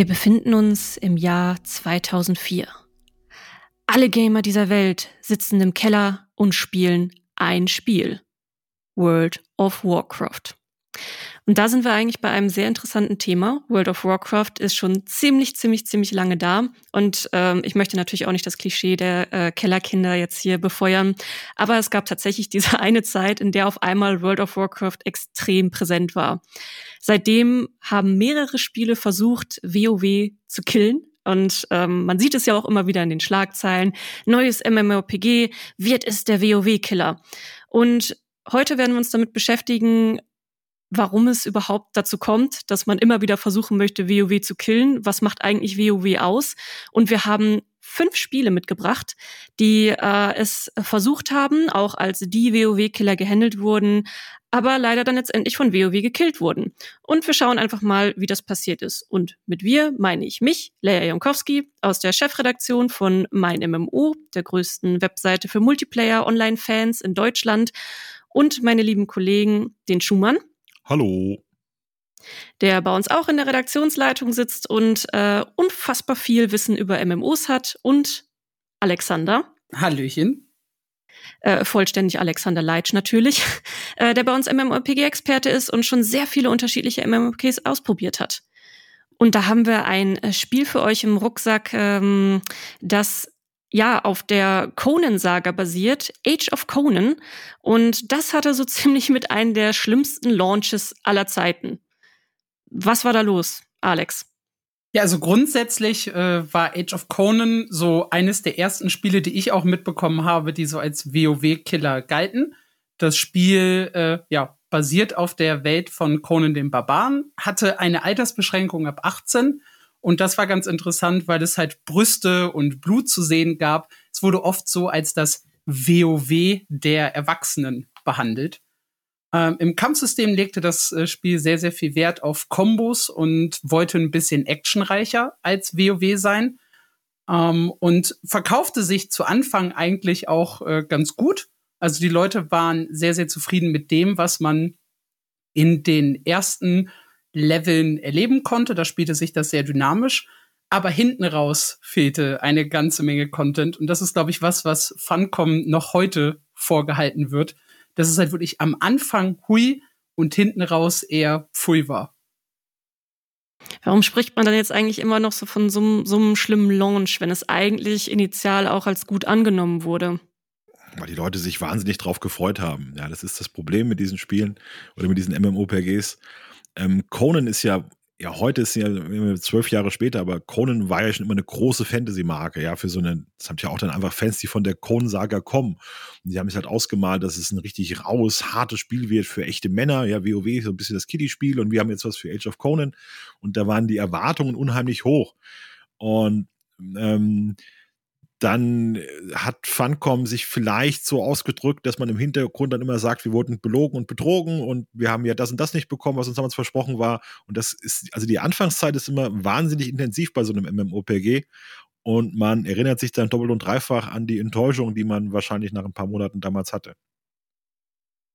Wir befinden uns im Jahr 2004. Alle Gamer dieser Welt sitzen im Keller und spielen ein Spiel. World of Warcraft. Und da sind wir eigentlich bei einem sehr interessanten Thema. World of Warcraft ist schon ziemlich, ziemlich, ziemlich lange da. Und ähm, ich möchte natürlich auch nicht das Klischee der äh, Kellerkinder jetzt hier befeuern. Aber es gab tatsächlich diese eine Zeit, in der auf einmal World of Warcraft extrem präsent war. Seitdem haben mehrere Spiele versucht, WoW zu killen. Und ähm, man sieht es ja auch immer wieder in den Schlagzeilen. Neues MMORPG, wird es der WoW-Killer? Und heute werden wir uns damit beschäftigen, warum es überhaupt dazu kommt, dass man immer wieder versuchen möchte, WoW zu killen. Was macht eigentlich WoW aus? Und wir haben fünf Spiele mitgebracht, die äh, es versucht haben, auch als die WoW-Killer gehandelt wurden, aber leider dann letztendlich von WoW gekillt wurden. Und wir schauen einfach mal, wie das passiert ist. Und mit wir meine ich mich, Leia Jankowski, aus der Chefredaktion von Mein MMO, der größten Webseite für Multiplayer-Online-Fans in Deutschland, und meine lieben Kollegen, den Schumann. Hallo. Der bei uns auch in der Redaktionsleitung sitzt und äh, unfassbar viel Wissen über MMOs hat. Und Alexander. Hallöchen. Äh, vollständig Alexander Leitsch natürlich, äh, der bei uns MMORPG-Experte ist und schon sehr viele unterschiedliche MMORPGs ausprobiert hat. Und da haben wir ein äh, Spiel für euch im Rucksack, ähm, das ja auf der Conan-Saga basiert, Age of Conan. Und das hatte so ziemlich mit einem der schlimmsten Launches aller Zeiten. Was war da los, Alex? Ja, also grundsätzlich äh, war Age of Conan so eines der ersten Spiele, die ich auch mitbekommen habe, die so als WoW-Killer galten. Das Spiel äh, ja, basiert auf der Welt von Conan dem Barbaren, hatte eine Altersbeschränkung ab 18 und das war ganz interessant, weil es halt Brüste und Blut zu sehen gab. Es wurde oft so als das WoW der Erwachsenen behandelt. Ähm, Im Kampfsystem legte das äh, Spiel sehr, sehr viel Wert auf Kombos und wollte ein bisschen actionreicher als WoW sein. Ähm, und verkaufte sich zu Anfang eigentlich auch äh, ganz gut. Also die Leute waren sehr, sehr zufrieden mit dem, was man in den ersten Leveln erleben konnte. Da spielte sich das sehr dynamisch. Aber hinten raus fehlte eine ganze Menge Content. Und das ist, glaube ich, was, was Funcom noch heute vorgehalten wird. Dass es halt wirklich am Anfang hui und hinten raus eher pfui war. Warum spricht man dann jetzt eigentlich immer noch so von so, so einem schlimmen Launch, wenn es eigentlich initial auch als gut angenommen wurde? Weil die Leute sich wahnsinnig drauf gefreut haben. Ja, das ist das Problem mit diesen Spielen oder mit diesen MMOPGs. Ähm, Conan ist ja, ja, heute ist ja zwölf Jahre später, aber Conan war ja schon immer eine große Fantasy-Marke, ja, für so eine, das haben ja auch dann einfach Fans, die von der Conan-Saga kommen. Und die haben sich halt ausgemalt, dass es ein richtig raues, hartes Spiel wird für echte Männer, ja, WoW, so ein bisschen das Kiddie-Spiel und wir haben jetzt was für Age of Conan. Und da waren die Erwartungen unheimlich hoch. Und ähm, dann äh, hat Funcom sich vielleicht so ausgedrückt, dass man im Hintergrund dann immer sagt, wir wurden belogen und betrogen und wir haben ja das und das nicht bekommen, was uns damals versprochen war. Und das ist, also die Anfangszeit ist immer wahnsinnig intensiv bei so einem MMOPG. Und man erinnert sich dann doppelt und dreifach an die Enttäuschung, die man wahrscheinlich nach ein paar Monaten damals hatte.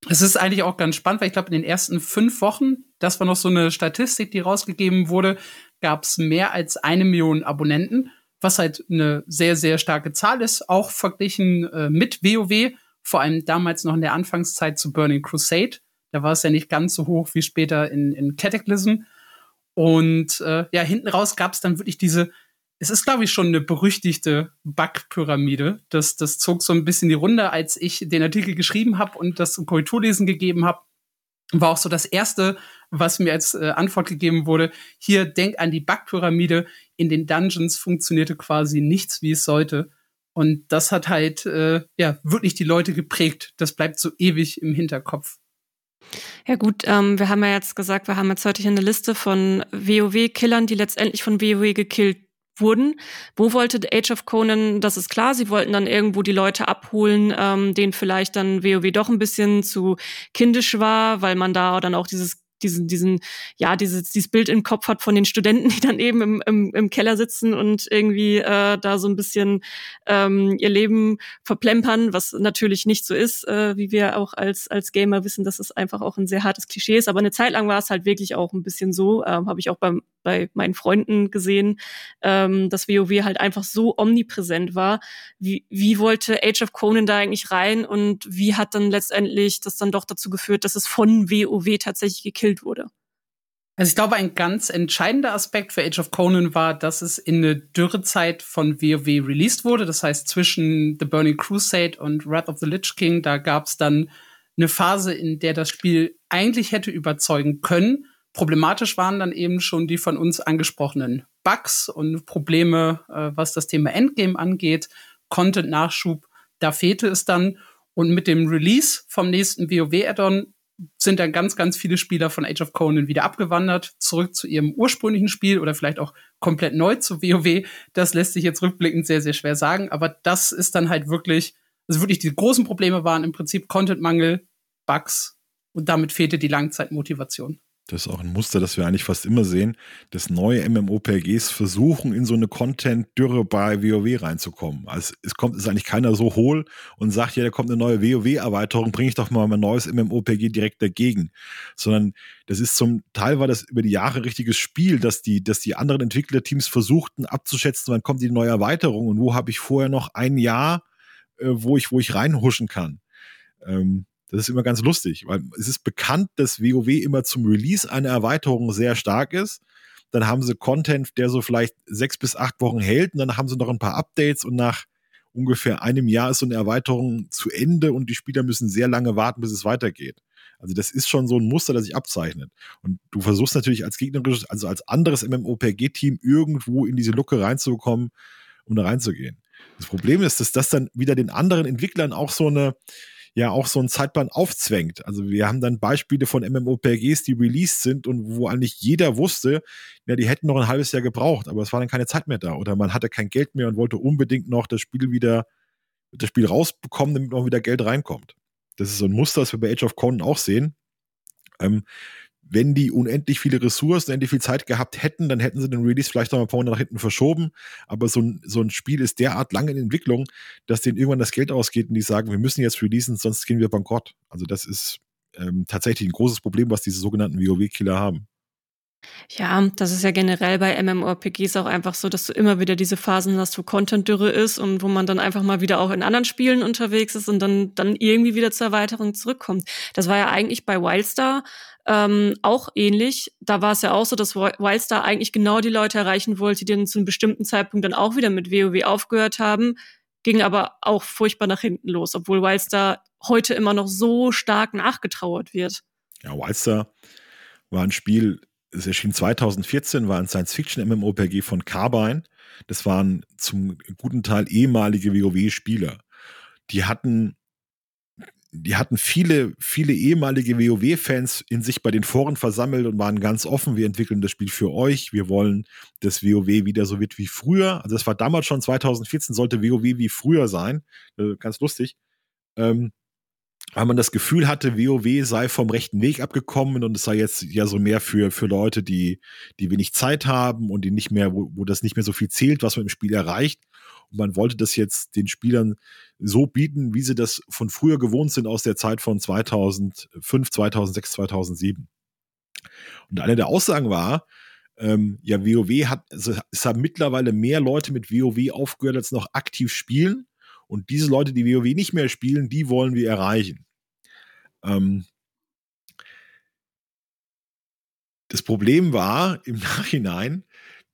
Es ist eigentlich auch ganz spannend, weil ich glaube, in den ersten fünf Wochen, das war noch so eine Statistik, die rausgegeben wurde, gab es mehr als eine Million Abonnenten was halt eine sehr, sehr starke Zahl ist, auch verglichen äh, mit WoW, vor allem damals noch in der Anfangszeit zu Burning Crusade. Da war es ja nicht ganz so hoch wie später in, in Cataclysm. Und äh, ja, hinten raus gab es dann wirklich diese, es ist, glaube ich, schon eine berüchtigte Bug-Pyramide. Das, das zog so ein bisschen die Runde, als ich den Artikel geschrieben habe und das Korrekturlesen gegeben habe war auch so das erste, was mir als äh, Antwort gegeben wurde. Hier, denk an die Backpyramide. In den Dungeons funktionierte quasi nichts, wie es sollte. Und das hat halt, äh, ja, wirklich die Leute geprägt. Das bleibt so ewig im Hinterkopf. Ja gut, ähm, wir haben ja jetzt gesagt, wir haben jetzt heute hier eine Liste von WoW-Killern, die letztendlich von WoW gekillt wurden. Wo wollte Age of Conan, das ist klar, sie wollten dann irgendwo die Leute abholen, ähm, denen vielleicht dann WoW doch ein bisschen zu kindisch war, weil man da dann auch dieses diesen, diesen, ja, dieses, dieses Bild im Kopf hat von den Studenten, die dann eben im, im, im Keller sitzen und irgendwie äh, da so ein bisschen ähm, ihr Leben verplempern, was natürlich nicht so ist, äh, wie wir auch als, als Gamer wissen, dass es einfach auch ein sehr hartes Klischee ist. Aber eine Zeit lang war es halt wirklich auch ein bisschen so, ähm, habe ich auch beim, bei meinen Freunden gesehen, ähm, dass WoW halt einfach so omnipräsent war. Wie, wie wollte Age of Conan da eigentlich rein und wie hat dann letztendlich das dann doch dazu geführt, dass es von WoW tatsächlich gekillt wurde? Also ich glaube, ein ganz entscheidender Aspekt für Age of Conan war, dass es in eine Dürrezeit von WoW released wurde. Das heißt, zwischen The Burning Crusade und Wrath of the Lich King, da gab es dann eine Phase, in der das Spiel eigentlich hätte überzeugen können. Problematisch waren dann eben schon die von uns angesprochenen Bugs und Probleme, äh, was das Thema Endgame angeht, Content-Nachschub, da fehlte es dann. Und mit dem Release vom nächsten WoW-Add-on sind dann ganz, ganz viele Spieler von Age of Conan wieder abgewandert, zurück zu ihrem ursprünglichen Spiel oder vielleicht auch komplett neu zu WoW. Das lässt sich jetzt rückblickend sehr, sehr schwer sagen, aber das ist dann halt wirklich, also wirklich die großen Probleme waren im Prinzip Contentmangel, Bugs und damit fehlte die Langzeitmotivation. Das ist auch ein Muster, das wir eigentlich fast immer sehen, dass neue MMOPGs versuchen, in so eine Content-Dürre bei WoW reinzukommen. Also es kommt, ist eigentlich keiner so hohl und sagt, ja, da kommt eine neue WoW-Erweiterung, bringe ich doch mal mein neues MMOPG direkt dagegen. Sondern das ist zum Teil war das über die Jahre richtiges Spiel, dass die, dass die anderen Entwicklerteams versuchten abzuschätzen, wann kommt die neue Erweiterung und wo habe ich vorher noch ein Jahr, äh, wo ich, wo ich reinhuschen kann. Ähm, das ist immer ganz lustig, weil es ist bekannt, dass WoW immer zum Release einer Erweiterung sehr stark ist. Dann haben sie Content, der so vielleicht sechs bis acht Wochen hält und dann haben sie noch ein paar Updates und nach ungefähr einem Jahr ist so eine Erweiterung zu Ende und die Spieler müssen sehr lange warten, bis es weitergeht. Also das ist schon so ein Muster, das sich abzeichnet. Und du versuchst natürlich als gegnerisches, also als anderes MMOPG-Team irgendwo in diese Lucke reinzukommen, um da reinzugehen. Das Problem ist, dass das dann wieder den anderen Entwicklern auch so eine, ja auch so einen Zeitplan aufzwängt. Also wir haben dann Beispiele von MMOPGs, die released sind und wo eigentlich jeder wusste, ja, die hätten noch ein halbes Jahr gebraucht, aber es war dann keine Zeit mehr da oder man hatte kein Geld mehr und wollte unbedingt noch das Spiel wieder, das Spiel rausbekommen, damit noch wieder Geld reinkommt. Das ist so ein Muster, das wir bei Age of Conan auch sehen. Ähm, wenn die unendlich viele Ressourcen, unendlich viel Zeit gehabt hätten, dann hätten sie den Release vielleicht noch ein paar Monate nach hinten verschoben. Aber so ein, so ein Spiel ist derart lange in Entwicklung, dass denen irgendwann das Geld ausgeht und die sagen, wir müssen jetzt releasen, sonst gehen wir bankrott. Also das ist ähm, tatsächlich ein großes Problem, was diese sogenannten WoW-Killer haben. Ja, das ist ja generell bei MMORPGs auch einfach so, dass du immer wieder diese Phasen hast, wo Content-Dürre ist und wo man dann einfach mal wieder auch in anderen Spielen unterwegs ist und dann, dann irgendwie wieder zur Erweiterung zurückkommt. Das war ja eigentlich bei Wildstar ähm, auch ähnlich. Da war es ja auch so, dass Wildstar eigentlich genau die Leute erreichen wollte, die dann zu einem bestimmten Zeitpunkt dann auch wieder mit WoW aufgehört haben, ging aber auch furchtbar nach hinten los, obwohl Wildstar heute immer noch so stark nachgetrauert wird. Ja, Wildstar war ein Spiel, es erschien 2014, war ein Science-Fiction-MMOPG von Carbine. Das waren zum guten Teil ehemalige WoW-Spieler. Die hatten, die hatten viele, viele ehemalige WoW-Fans in sich bei den Foren versammelt und waren ganz offen. Wir entwickeln das Spiel für euch. Wir wollen, dass WoW wieder so wird wie früher. Also das war damals schon 2014, sollte WoW wie früher sein. Äh, ganz lustig. Ähm, weil man das Gefühl hatte, WoW sei vom rechten Weg abgekommen und es sei jetzt ja so mehr für, für Leute, die, die wenig Zeit haben und die nicht mehr, wo, wo das nicht mehr so viel zählt, was man im Spiel erreicht. Und man wollte das jetzt den Spielern so bieten, wie sie das von früher gewohnt sind aus der Zeit von 2005, 2006, 2007. Und eine der Aussagen war, ähm, ja, WoW hat, also es haben mittlerweile mehr Leute mit WoW aufgehört, als noch aktiv spielen. Und diese Leute, die WoW nicht mehr spielen, die wollen wir erreichen. Ähm das Problem war im Nachhinein,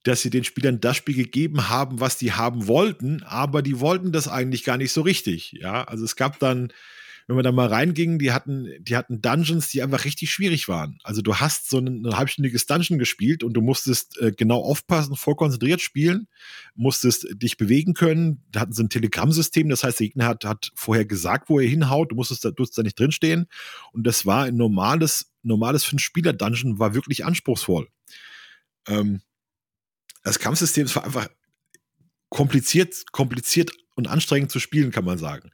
dass sie den Spielern das Spiel gegeben haben, was die haben wollten, aber die wollten das eigentlich gar nicht so richtig. Ja, also es gab dann wenn wir da mal reingingen, die hatten, die hatten Dungeons, die einfach richtig schwierig waren. Also du hast so ein, ein halbstündiges Dungeon gespielt und du musstest äh, genau aufpassen, voll konzentriert spielen, musstest dich bewegen können. Da hatten sie ein Telegrammsystem, das heißt, der Gegner hat, hat vorher gesagt, wo er hinhaut, du musstest da, durfst da nicht drinstehen. Und das war ein normales, normales Fünf-Spieler-Dungeon, war wirklich anspruchsvoll. Ähm, das Kampfsystem war einfach kompliziert, kompliziert und anstrengend zu spielen, kann man sagen.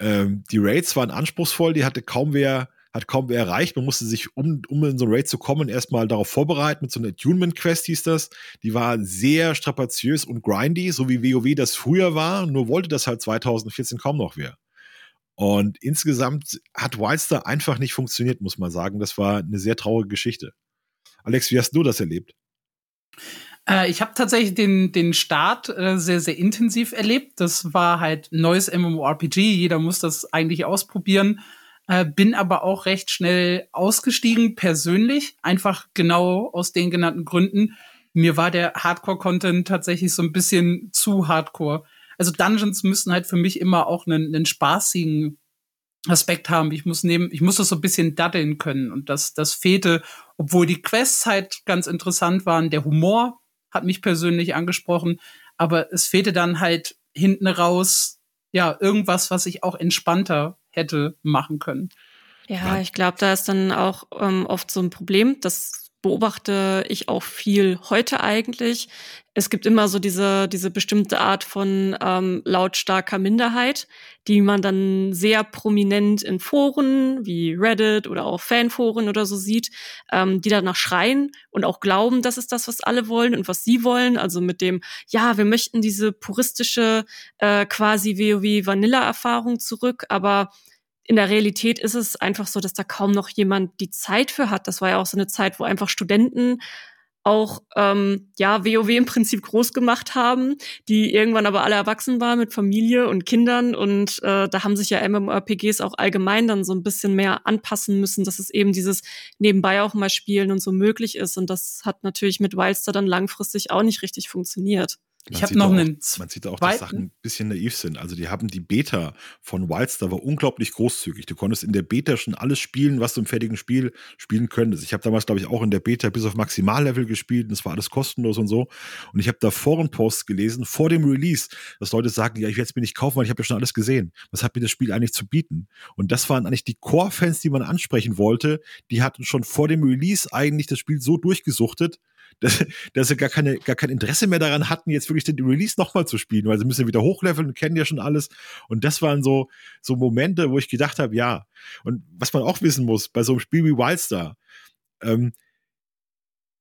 Ähm, die Raids waren anspruchsvoll, die hatte kaum wer, hat kaum wer erreicht. Man musste sich, um, um in so ein Raid zu kommen, erstmal darauf vorbereiten. Mit so einer Attunement-Quest hieß das. Die war sehr strapaziös und grindy, so wie WoW das früher war. Nur wollte das halt 2014 kaum noch wer. Und insgesamt hat Wildstar einfach nicht funktioniert, muss man sagen. Das war eine sehr traurige Geschichte. Alex, wie hast du das erlebt? Äh, ich habe tatsächlich den, den Start äh, sehr, sehr intensiv erlebt. Das war halt neues MMORPG. Jeder muss das eigentlich ausprobieren. Äh, bin aber auch recht schnell ausgestiegen, persönlich. Einfach genau aus den genannten Gründen. Mir war der Hardcore-Content tatsächlich so ein bisschen zu hardcore. Also Dungeons müssen halt für mich immer auch einen, einen spaßigen Aspekt haben. Ich muss neben, ich muss das so ein bisschen daddeln können. Und das, das fehlte, obwohl die Quests halt ganz interessant waren. Der Humor hat mich persönlich angesprochen. Aber es fehlte dann halt hinten raus, ja, irgendwas, was ich auch entspannter hätte machen können. Ja, ich glaube, da ist dann auch ähm, oft so ein Problem, dass beobachte ich auch viel heute eigentlich. Es gibt immer so diese, diese bestimmte Art von ähm, lautstarker Minderheit, die man dann sehr prominent in Foren wie Reddit oder auch Fanforen oder so sieht, ähm, die danach schreien und auch glauben, das ist das, was alle wollen und was sie wollen. Also mit dem, ja, wir möchten diese puristische äh, quasi WoW-Vanilla-Erfahrung zurück, aber in der Realität ist es einfach so, dass da kaum noch jemand die Zeit für hat. Das war ja auch so eine Zeit, wo einfach Studenten auch ähm, ja WoW im Prinzip groß gemacht haben, die irgendwann aber alle erwachsen waren mit Familie und Kindern und äh, da haben sich ja MMORPGs auch allgemein dann so ein bisschen mehr anpassen müssen, dass es eben dieses nebenbei auch mal spielen und so möglich ist und das hat natürlich mit Wildstar dann langfristig auch nicht richtig funktioniert. Ich habe noch auch, einen. Man sieht auch, dass Sachen ein bisschen naiv sind. Also die haben die Beta von Wildstar war unglaublich großzügig. Du konntest in der Beta schon alles spielen, was du im fertigen Spiel spielen könntest. Ich habe damals, glaube ich, auch in der Beta bis auf Maximallevel gespielt und es war alles kostenlos und so. Und ich habe da Forenposts gelesen vor dem Release, dass Leute sagen, ja, ich werde es mir nicht kaufen, weil ich habe ja schon alles gesehen. Was hat mir das Spiel eigentlich zu bieten? Und das waren eigentlich die Core-Fans, die man ansprechen wollte. Die hatten schon vor dem Release eigentlich das Spiel so durchgesuchtet, dass, dass sie gar, keine, gar kein Interesse mehr daran hatten, jetzt wirklich den Release nochmal zu spielen, weil sie müssen wieder hochleveln kennen ja schon alles. Und das waren so, so Momente, wo ich gedacht habe, ja. Und was man auch wissen muss, bei so einem Spiel wie Wildstar, ähm,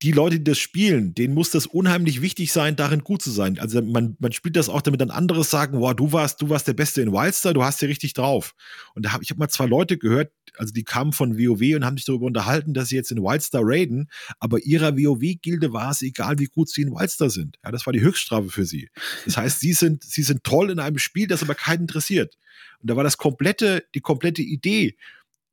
die Leute, die das spielen, denen muss das unheimlich wichtig sein, darin gut zu sein. Also man, man spielt das auch, damit dann andere sagen, boah, du warst, du warst der Beste in Wildstar, du hast ja richtig drauf. Und da habe ich hab mal zwei Leute gehört, also die kamen von WoW und haben sich darüber unterhalten, dass sie jetzt in Wildstar raiden, aber ihrer WoW-Gilde war es egal, wie gut sie in Wildstar sind. Ja, das war die Höchststrafe für sie. Das heißt, sie sind, sie sind toll in einem Spiel, das aber keinen interessiert. Und da war das komplette, die komplette Idee,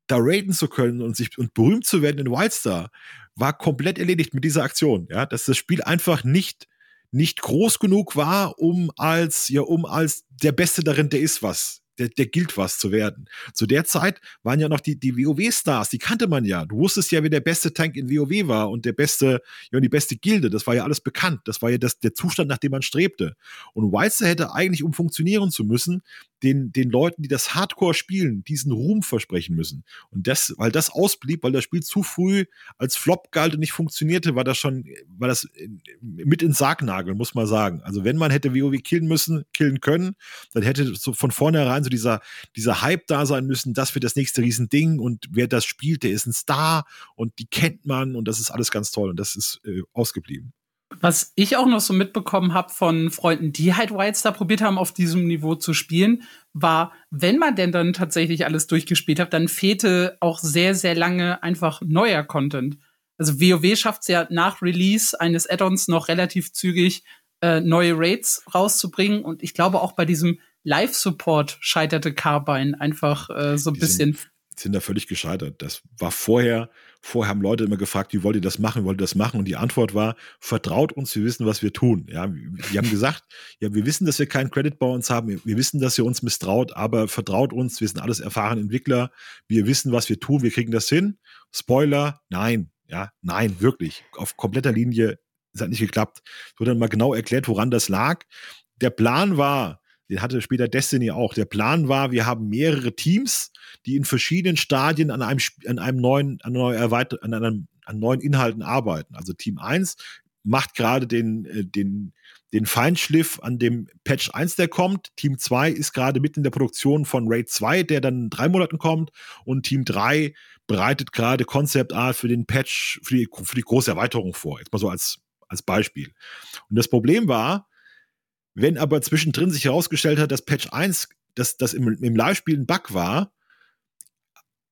da raiden zu können und sich und berühmt zu werden in Wildstar war komplett erledigt mit dieser Aktion. Ja, dass das Spiel einfach nicht nicht groß genug war, um als ja um als der Beste darin, der ist was der, der gilt was zu werden. Zu der Zeit waren ja noch die, die WoW-Stars, die kannte man ja. Du wusstest ja, wer der beste Tank in WoW war und der beste, ja, die beste Gilde. Das war ja alles bekannt. Das war ja das, der Zustand, nach dem man strebte. Und Weizer hätte eigentlich, um funktionieren zu müssen, den, den Leuten, die das Hardcore spielen, diesen Ruhm versprechen müssen. Und das, weil das ausblieb, weil das Spiel zu früh als Flop galt und nicht funktionierte, war das schon, war das mit ins Sargnagel, muss man sagen. Also wenn man hätte WoW killen müssen, killen können, dann hätte so von vornherein so dieser, dieser Hype da sein müssen, das wird das nächste Riesending und wer das spielt, der ist ein Star und die kennt man und das ist alles ganz toll und das ist äh, ausgeblieben. Was ich auch noch so mitbekommen habe von Freunden, die halt Wildstar probiert haben, auf diesem Niveau zu spielen, war, wenn man denn dann tatsächlich alles durchgespielt hat, dann fehlte auch sehr, sehr lange einfach neuer Content. Also WoW schafft es ja nach Release eines Add-ons noch relativ zügig, äh, neue Raids rauszubringen. Und ich glaube auch bei diesem Live-Support scheiterte Carbine einfach äh, so ein bisschen. Sind, sind da völlig gescheitert. Das war vorher, vorher haben Leute immer gefragt, wie wollt ihr das machen, wollt ihr das machen? Und die Antwort war, vertraut uns, wir wissen, was wir tun. Ja, die haben gesagt, ja, wir wissen, dass wir keinen Credit bei uns haben, wir wissen, dass ihr uns misstraut, aber vertraut uns, wir sind alles erfahrene Entwickler, wir wissen, was wir tun, wir kriegen das hin. Spoiler, nein, ja, nein, wirklich. Auf kompletter Linie, es hat nicht geklappt. Es wurde dann mal genau erklärt, woran das lag. Der Plan war, den hatte später Destiny auch. Der Plan war, wir haben mehrere Teams, die in verschiedenen Stadien an einem, an einem neuen, an, neue an, einem, an neuen Inhalten arbeiten. Also Team 1 macht gerade den, äh, den, den Feinschliff an dem Patch 1, der kommt. Team 2 ist gerade mitten in der Produktion von Raid 2, der dann in drei Monaten kommt. Und Team 3 bereitet gerade Concept Art für den Patch, für die, für die große Erweiterung vor. Jetzt mal so als, als Beispiel. Und das Problem war, wenn aber zwischendrin sich herausgestellt hat, dass Patch 1, dass das im, im Live-Spiel ein Bug war,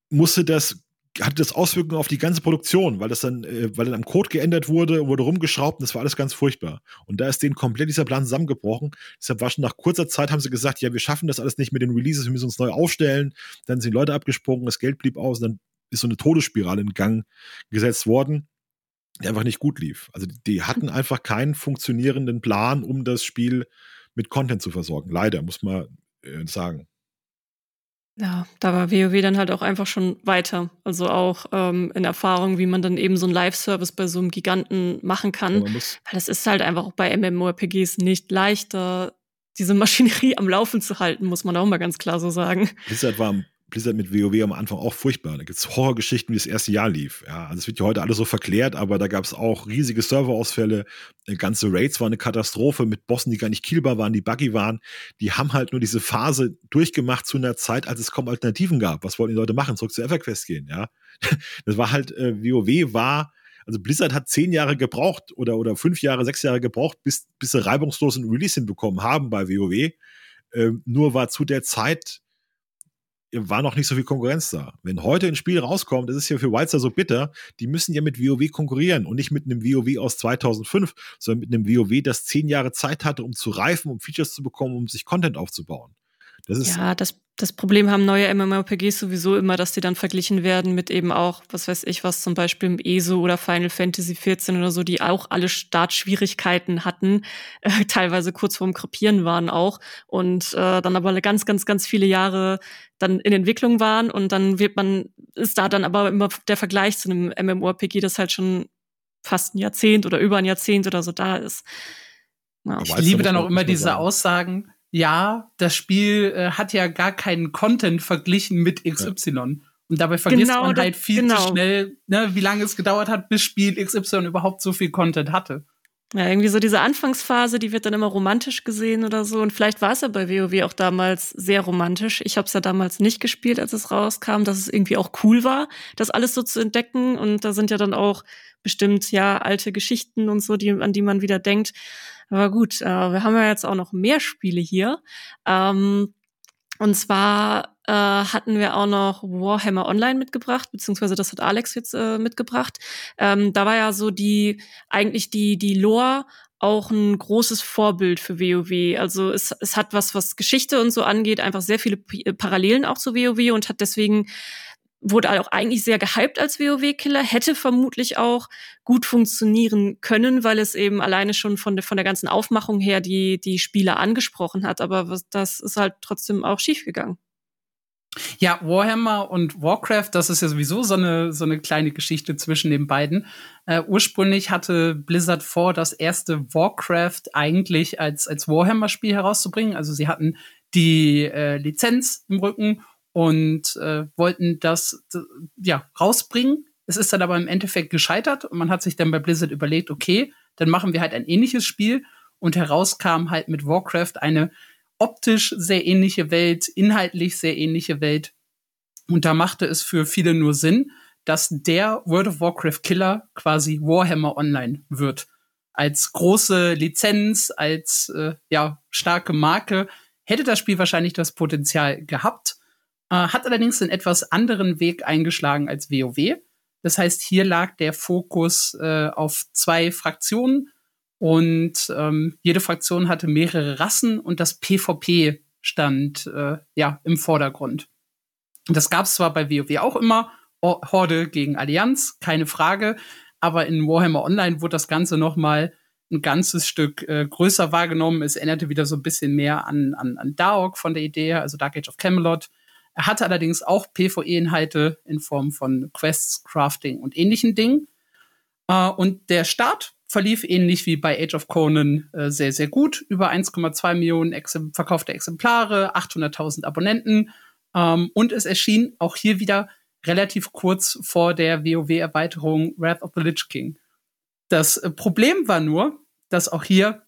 musste das hatte das Auswirkungen auf die ganze Produktion, weil das dann, äh, weil dann am Code geändert wurde, wurde rumgeschraubt und das war alles ganz furchtbar. Und da ist denen komplett dieser Plan zusammengebrochen. Deshalb war schon nach kurzer Zeit haben sie gesagt, ja, wir schaffen das alles nicht mit den Releases, wir müssen uns neu aufstellen. Dann sind Leute abgesprungen, das Geld blieb aus und dann ist so eine Todesspirale in Gang gesetzt worden, die einfach nicht gut lief. Also die hatten einfach keinen funktionierenden Plan, um das Spiel mit Content zu versorgen. Leider, muss man äh, sagen. Ja, da war WoW dann halt auch einfach schon weiter. Also auch ähm, in Erfahrung, wie man dann eben so einen Live-Service bei so einem Giganten machen kann. Weil das ist halt einfach auch bei MMORPGs nicht leichter, diese Maschinerie am Laufen zu halten, muss man auch mal ganz klar so sagen. Blizzard war Blizzard mit WoW am Anfang auch furchtbar. Da gibt es Horrorgeschichten, wie das erste Jahr lief. Ja, also es wird ja heute alles so verklärt, aber da gab es auch riesige Serverausfälle. Ganze Raids war eine Katastrophe mit Bossen, die gar nicht killbar waren, die buggy waren. Die haben halt nur diese Phase durchgemacht zu einer Zeit, als es kaum Alternativen gab. Was wollten die Leute machen? Zurück zu EverQuest gehen, ja. Das war halt, äh, WoW war, also Blizzard hat zehn Jahre gebraucht oder, oder fünf Jahre, sechs Jahre gebraucht, bis, bis sie reibungslos einen Release hinbekommen haben bei WoW. Ähm, nur war zu der Zeit war noch nicht so viel Konkurrenz da. Wenn heute ein Spiel rauskommt, das ist ja für Wildstar so bitter, die müssen ja mit WoW konkurrieren und nicht mit einem WoW aus 2005, sondern mit einem WoW, das zehn Jahre Zeit hatte, um zu reifen, um Features zu bekommen, um sich Content aufzubauen. Das ist ja, das, das Problem haben neue MMORPGs sowieso immer, dass die dann verglichen werden mit eben auch, was weiß ich, was zum Beispiel im ESO oder Final Fantasy XIV oder so, die auch alle Startschwierigkeiten hatten, äh, teilweise kurz vorm Krepieren waren auch und äh, dann aber ganz, ganz, ganz viele Jahre dann in Entwicklung waren und dann wird man, ist da dann aber immer der Vergleich zu einem MMORPG, das halt schon fast ein Jahrzehnt oder über ein Jahrzehnt oder so da ist. Ja. Ich liebe dann auch immer diese Aussagen, ja, das Spiel äh, hat ja gar keinen Content verglichen mit XY. Ja. Und dabei vergisst genau, man halt viel genau. zu schnell, ne, wie lange es gedauert hat, bis Spiel XY überhaupt so viel Content hatte. Ja, irgendwie so diese Anfangsphase, die wird dann immer romantisch gesehen oder so. Und vielleicht war es ja bei WoW auch damals sehr romantisch. Ich habe es ja damals nicht gespielt, als es rauskam, dass es irgendwie auch cool war, das alles so zu entdecken. Und da sind ja dann auch bestimmt ja alte Geschichten und so, die, an die man wieder denkt. Aber gut, äh, wir haben ja jetzt auch noch mehr Spiele hier. Ähm, und zwar äh, hatten wir auch noch Warhammer Online mitgebracht, beziehungsweise das hat Alex jetzt äh, mitgebracht. Ähm, da war ja so die eigentlich die die Lore auch ein großes Vorbild für WoW. Also es, es hat was, was Geschichte und so angeht, einfach sehr viele P Parallelen auch zu WoW und hat deswegen wurde auch eigentlich sehr gehypt als WoW-Killer, hätte vermutlich auch gut funktionieren können, weil es eben alleine schon von der, von der ganzen Aufmachung her die, die Spieler angesprochen hat. Aber was, das ist halt trotzdem auch schiefgegangen. Ja, Warhammer und Warcraft, das ist ja sowieso so eine, so eine kleine Geschichte zwischen den beiden. Äh, ursprünglich hatte Blizzard vor, das erste Warcraft eigentlich als, als Warhammer-Spiel herauszubringen. Also sie hatten die äh, Lizenz im Rücken und äh, wollten das ja rausbringen. Es ist dann aber im Endeffekt gescheitert und man hat sich dann bei Blizzard überlegt, okay, dann machen wir halt ein ähnliches Spiel und herauskam halt mit Warcraft eine optisch sehr ähnliche Welt, inhaltlich sehr ähnliche Welt. Und da machte es für viele nur Sinn, dass der World of Warcraft Killer quasi Warhammer Online wird. Als große Lizenz, als äh, ja starke Marke hätte das Spiel wahrscheinlich das Potenzial gehabt äh, hat allerdings einen etwas anderen Weg eingeschlagen als WoW. Das heißt, hier lag der Fokus äh, auf zwei Fraktionen und ähm, jede Fraktion hatte mehrere Rassen und das PvP stand äh, ja im Vordergrund. Das gab es zwar bei WoW auch immer, Horde gegen Allianz, keine Frage, aber in Warhammer Online wurde das Ganze noch mal ein ganzes Stück äh, größer wahrgenommen. Es erinnerte wieder so ein bisschen mehr an, an, an Daog von der Idee, also Dark Age of Camelot. Er hatte allerdings auch PvE-Inhalte in Form von Quests, Crafting und ähnlichen Dingen. Äh, und der Start verlief ähnlich wie bei Age of Conan äh, sehr, sehr gut. Über 1,2 Millionen Exem verkaufte Exemplare, 800.000 Abonnenten. Ähm, und es erschien auch hier wieder relativ kurz vor der WoW-Erweiterung Wrath of the Lich King. Das äh, Problem war nur, dass auch hier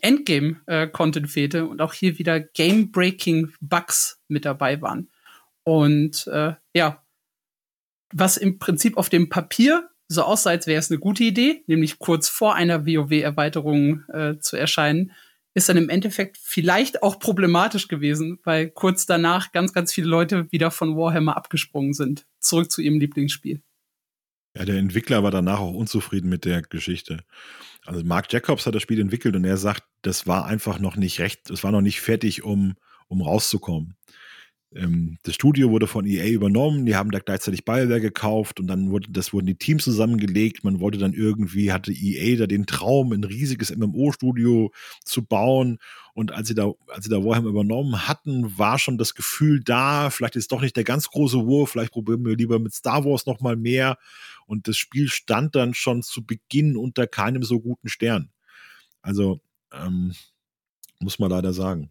Endgame-Content äh, fehlte und auch hier wieder Game-Breaking-Bugs mit dabei waren. Und äh, ja, was im Prinzip auf dem Papier so aussah, als wäre es eine gute Idee, nämlich kurz vor einer WoW-Erweiterung äh, zu erscheinen, ist dann im Endeffekt vielleicht auch problematisch gewesen, weil kurz danach ganz, ganz viele Leute wieder von Warhammer abgesprungen sind, zurück zu ihrem Lieblingsspiel. Ja, der Entwickler war danach auch unzufrieden mit der Geschichte. Also Mark Jacobs hat das Spiel entwickelt und er sagt, das war einfach noch nicht recht, es war noch nicht fertig, um, um rauszukommen ähm, das Studio wurde von EA übernommen, die haben da gleichzeitig BioWare gekauft und dann wurde, das wurden die Teams zusammengelegt. Man wollte dann irgendwie, hatte EA da den Traum, ein riesiges MMO-Studio zu bauen. Und als sie da, als sie da Warhammer übernommen hatten, war schon das Gefühl da, vielleicht ist doch nicht der ganz große Wurf, vielleicht probieren wir lieber mit Star Wars noch mal mehr. Und das Spiel stand dann schon zu Beginn unter keinem so guten Stern. Also, ähm, muss man leider sagen.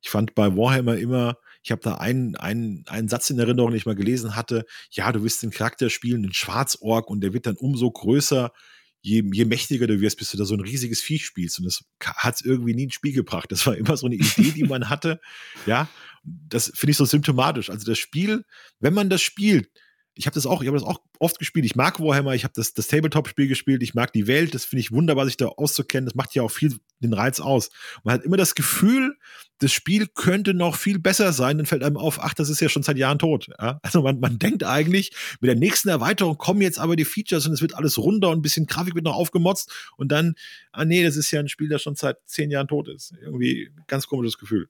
Ich fand bei Warhammer immer, ich habe da einen, einen, einen Satz in Erinnerung, den ich mal gelesen hatte. Ja, du wirst den Charakter spielen, den Schwarzorg, und der wird dann umso größer, je, je mächtiger du wirst, bis du da so ein riesiges Viech spielst. Und das hat es irgendwie nie ins Spiel gebracht. Das war immer so eine Idee, die man hatte. Ja, das finde ich so symptomatisch. Also das Spiel, wenn man das spielt, ich habe das auch, ich habe das auch oft gespielt. Ich mag Warhammer, ich habe das, das Tabletop-Spiel gespielt, ich mag die Welt, das finde ich wunderbar, sich da auszukennen. Das macht ja auch viel den Reiz aus. Man hat immer das Gefühl, das Spiel könnte noch viel besser sein, dann fällt einem auf, ach, das ist ja schon seit Jahren tot. Ja? Also man, man denkt eigentlich, mit der nächsten Erweiterung kommen jetzt aber die Features und es wird alles runter und ein bisschen Grafik wird noch aufgemotzt und dann, ah nee, das ist ja ein Spiel, das schon seit zehn Jahren tot ist. Irgendwie ganz komisches Gefühl.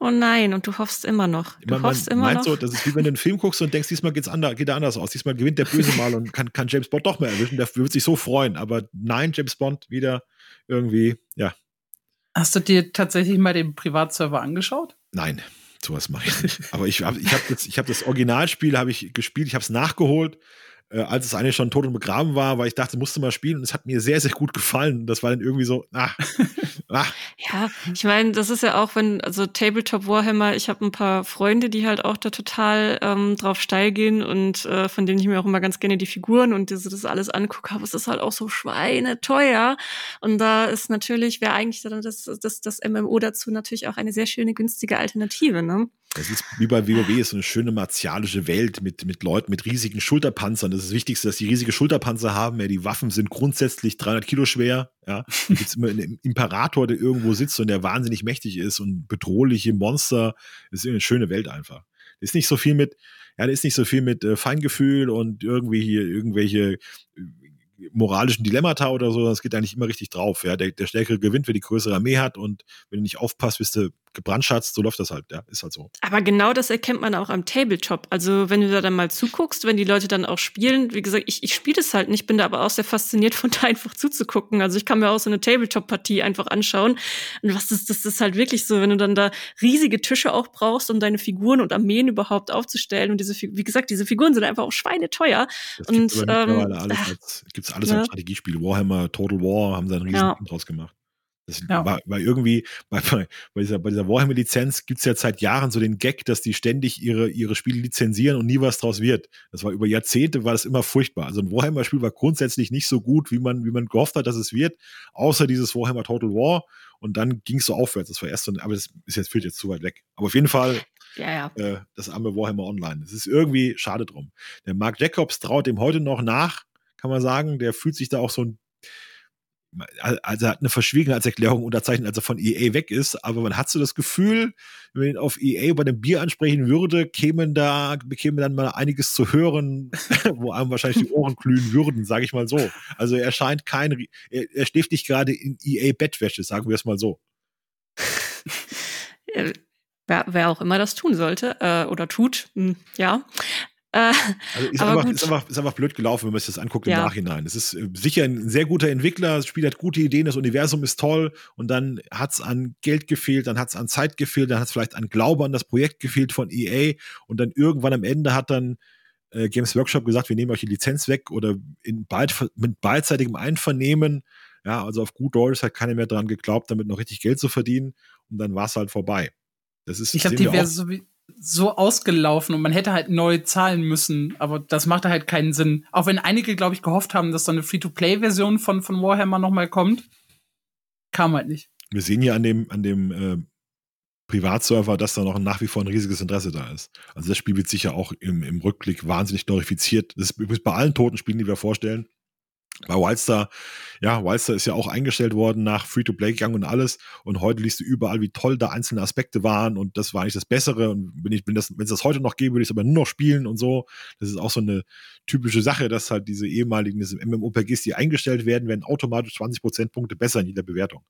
Oh nein, und du hoffst immer noch. Du man, hoffst man immer meint noch. so, das ist wie wenn du einen Film guckst und denkst, diesmal geht's anders, geht er anders aus. Diesmal gewinnt der Böse mal und kann, kann James Bond doch mehr erwischen. Der wird sich so freuen. Aber nein, James Bond wieder irgendwie, ja. Hast du dir tatsächlich mal den Privatserver angeschaut? Nein, sowas mache ich nicht. Aber ich habe ich hab das, ich hab das Originalspiel hab ich gespielt, ich habe es nachgeholt äh, als es eigentlich schon tot und begraben war, weil ich dachte, musste mal spielen und es hat mir sehr, sehr gut gefallen. Das war dann irgendwie so, ah, ah. Ja, ich meine, das ist ja auch, wenn, also Tabletop Warhammer, ich habe ein paar Freunde, die halt auch da total ähm, drauf steil gehen und äh, von denen ich mir auch immer ganz gerne die Figuren und das, das alles angucke, aber es ist halt auch so schweineteuer. Und da ist natürlich, wäre eigentlich das, das, das MMO dazu natürlich auch eine sehr schöne, günstige Alternative, ne? Das ist wie bei WoW, so eine schöne martialische Welt mit, mit Leuten mit riesigen Schulterpanzern. Das ist das Wichtigste, dass die riesige Schulterpanzer haben. Ja, die Waffen sind grundsätzlich 300 Kilo schwer. Ja, da gibt's immer einen Imperator, der irgendwo sitzt und der wahnsinnig mächtig ist und bedrohliche Monster. Das ist eine schöne Welt einfach. Das ist nicht so viel mit, ja, da ist nicht so viel mit äh, Feingefühl und irgendwie hier irgendwelche moralischen Dilemmata oder so, das geht eigentlich immer richtig drauf. Ja, der, der Stärkere gewinnt, wer die größere Armee hat und wenn du nicht aufpasst, bist du gebrandschatzt, so läuft das halt, ja, ist halt so. Aber genau das erkennt man auch am Tabletop. Also wenn du da dann mal zuguckst, wenn die Leute dann auch spielen, wie gesagt, ich, ich spiele das halt nicht, bin da aber auch sehr fasziniert von da einfach zuzugucken. Also ich kann mir auch so eine Tabletop-Partie einfach anschauen. Und was ist, das ist halt wirklich so, wenn du dann da riesige Tische auch brauchst, um deine Figuren und Armeen überhaupt aufzustellen. Und diese, wie gesagt, diese Figuren sind einfach auch schweineteuer. Das und mittlerweile alles als, gibt's alles ja. als Strategiespiel. Warhammer, Total War haben sie einen riesen Ja. Draus gemacht. Das Ja. war, war irgendwie, bei, bei, dieser, bei dieser Warhammer-Lizenz gibt's ja seit Jahren so den Gag, dass die ständig ihre, ihre Spiele lizenzieren und nie was draus wird. Das war über Jahrzehnte war das immer furchtbar. Also ein Warhammer-Spiel war grundsätzlich nicht so gut, wie man, wie man gehofft hat, dass es wird, außer dieses Warhammer Total War. Und dann ging's so aufwärts. Das war erst so, ein- aber das ist jetzt, führt jetzt zu weit weg. Aber auf jeden Fall Ja, ja. äh, das arme Warhammer Online. Das ist irgendwie schade drum. Der Mark Jacobs traut dem heute noch nach, kann man sagen. Der fühlt sich da auch so ein also er hat eine Verschwiegenheitserklärung unterzeichnet, als er von EA weg ist, aber man hat so das Gefühl, wenn man ihn auf EA bei dem Bier ansprechen würde, kämen da, bekäme dann mal einiges zu hören, wo einem wahrscheinlich die Ohren glühen würden, sage ich mal so. Also er scheint kein, er, er schläft nicht gerade in EA-Bettwäsche, sagen wir es mal so. Wer, wer auch immer das tun sollte äh, oder tut, hm, ja. Äh, Also ist, Aber einfach, ist, einfach, ist einfach blöd gelaufen, wenn man sich das anguckt im Ja. Nachhinein. Es ist äh, sicher ein sehr guter Entwickler, das Spiel hat gute Ideen, das Universum ist toll und dann hat es an Geld gefehlt, dann hat es an Zeit gefehlt, dann hat es vielleicht an Glaube an das Projekt gefehlt von EA und dann irgendwann am Ende hat dann äh, Games Workshop gesagt, wir nehmen euch die Lizenz weg oder in beid, mit beidseitigem Einvernehmen. Ja, also auf gut Deutsch hat keiner mehr dran geglaubt, damit noch richtig Geld zu verdienen und dann war es halt vorbei. Das ist Ich glaube, sehen so, ausgelaufen und man hätte halt neu zahlen müssen, aber das machte halt keinen Sinn. Auch wenn einige, glaube ich, gehofft haben, dass so eine Free-to-Play-Version von, von Warhammer nochmal kommt, kam halt nicht. wir sehen ja an dem, an dem äh, Privatserver, dass da noch nach wie vor ein riesiges Interesse da ist. Also das Spiel wird sicher auch im, im Rückblick wahnsinnig glorifiziert. Das ist übrigens bei allen toten Spielen, die wir vorstellen. Bei Wildstar, ja, Wildstar ist ja auch eingestellt worden nach Free-to-Play-Gang und alles. Und heute liest du überall, wie toll da einzelne Aspekte waren und das war eigentlich das Bessere. Und wenn ich, wenn das, wenn es das heute noch gäbe, würde ich es aber nur noch spielen und so. Das ist auch so eine typische Sache, dass halt diese ehemaligen MMOPGs, die eingestellt werden, werden automatisch 20 Prozentpunkte besser in jeder Bewertung.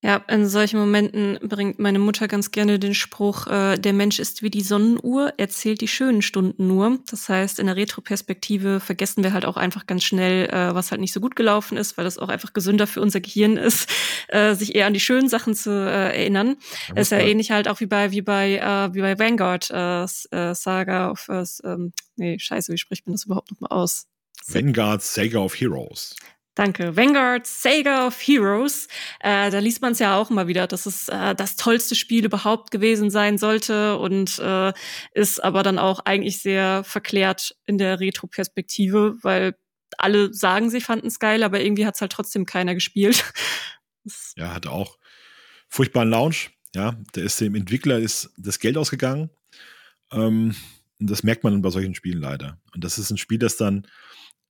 Ja, in solchen Momenten bringt meine Mutter ganz gerne den Spruch, äh, der Mensch ist wie die Sonnenuhr, er zählt die schönen Stunden nur. Das heißt, in der Retroperspektive vergessen wir halt auch einfach ganz schnell, äh, was halt nicht so gut gelaufen ist, weil das auch einfach gesünder für unser Gehirn ist, äh, sich eher an die schönen Sachen zu äh, erinnern. Das ist ja ähnlich halt auch wie bei wie bei äh, wie bei Vanguard äh, äh Saga of äh, ähm, nee, scheiße, wie spricht man das überhaupt nochmal aus? Vanguard Saga of Heroes. Danke. Vanguard, Saga of Heroes. Äh, da liest man es ja auch immer wieder, dass es äh, das tollste Spiel überhaupt gewesen sein sollte und äh, ist aber dann auch eigentlich sehr verklärt in der Retro-Perspektive, weil alle sagen, sie fanden es geil, aber irgendwie hat es halt trotzdem keiner gespielt. ja, hatte auch furchtbaren Launch. Ja, der ist dem Entwickler ist das Geld ausgegangen. Ähm, und das merkt man bei solchen Spielen leider. Und das ist ein Spiel, das dann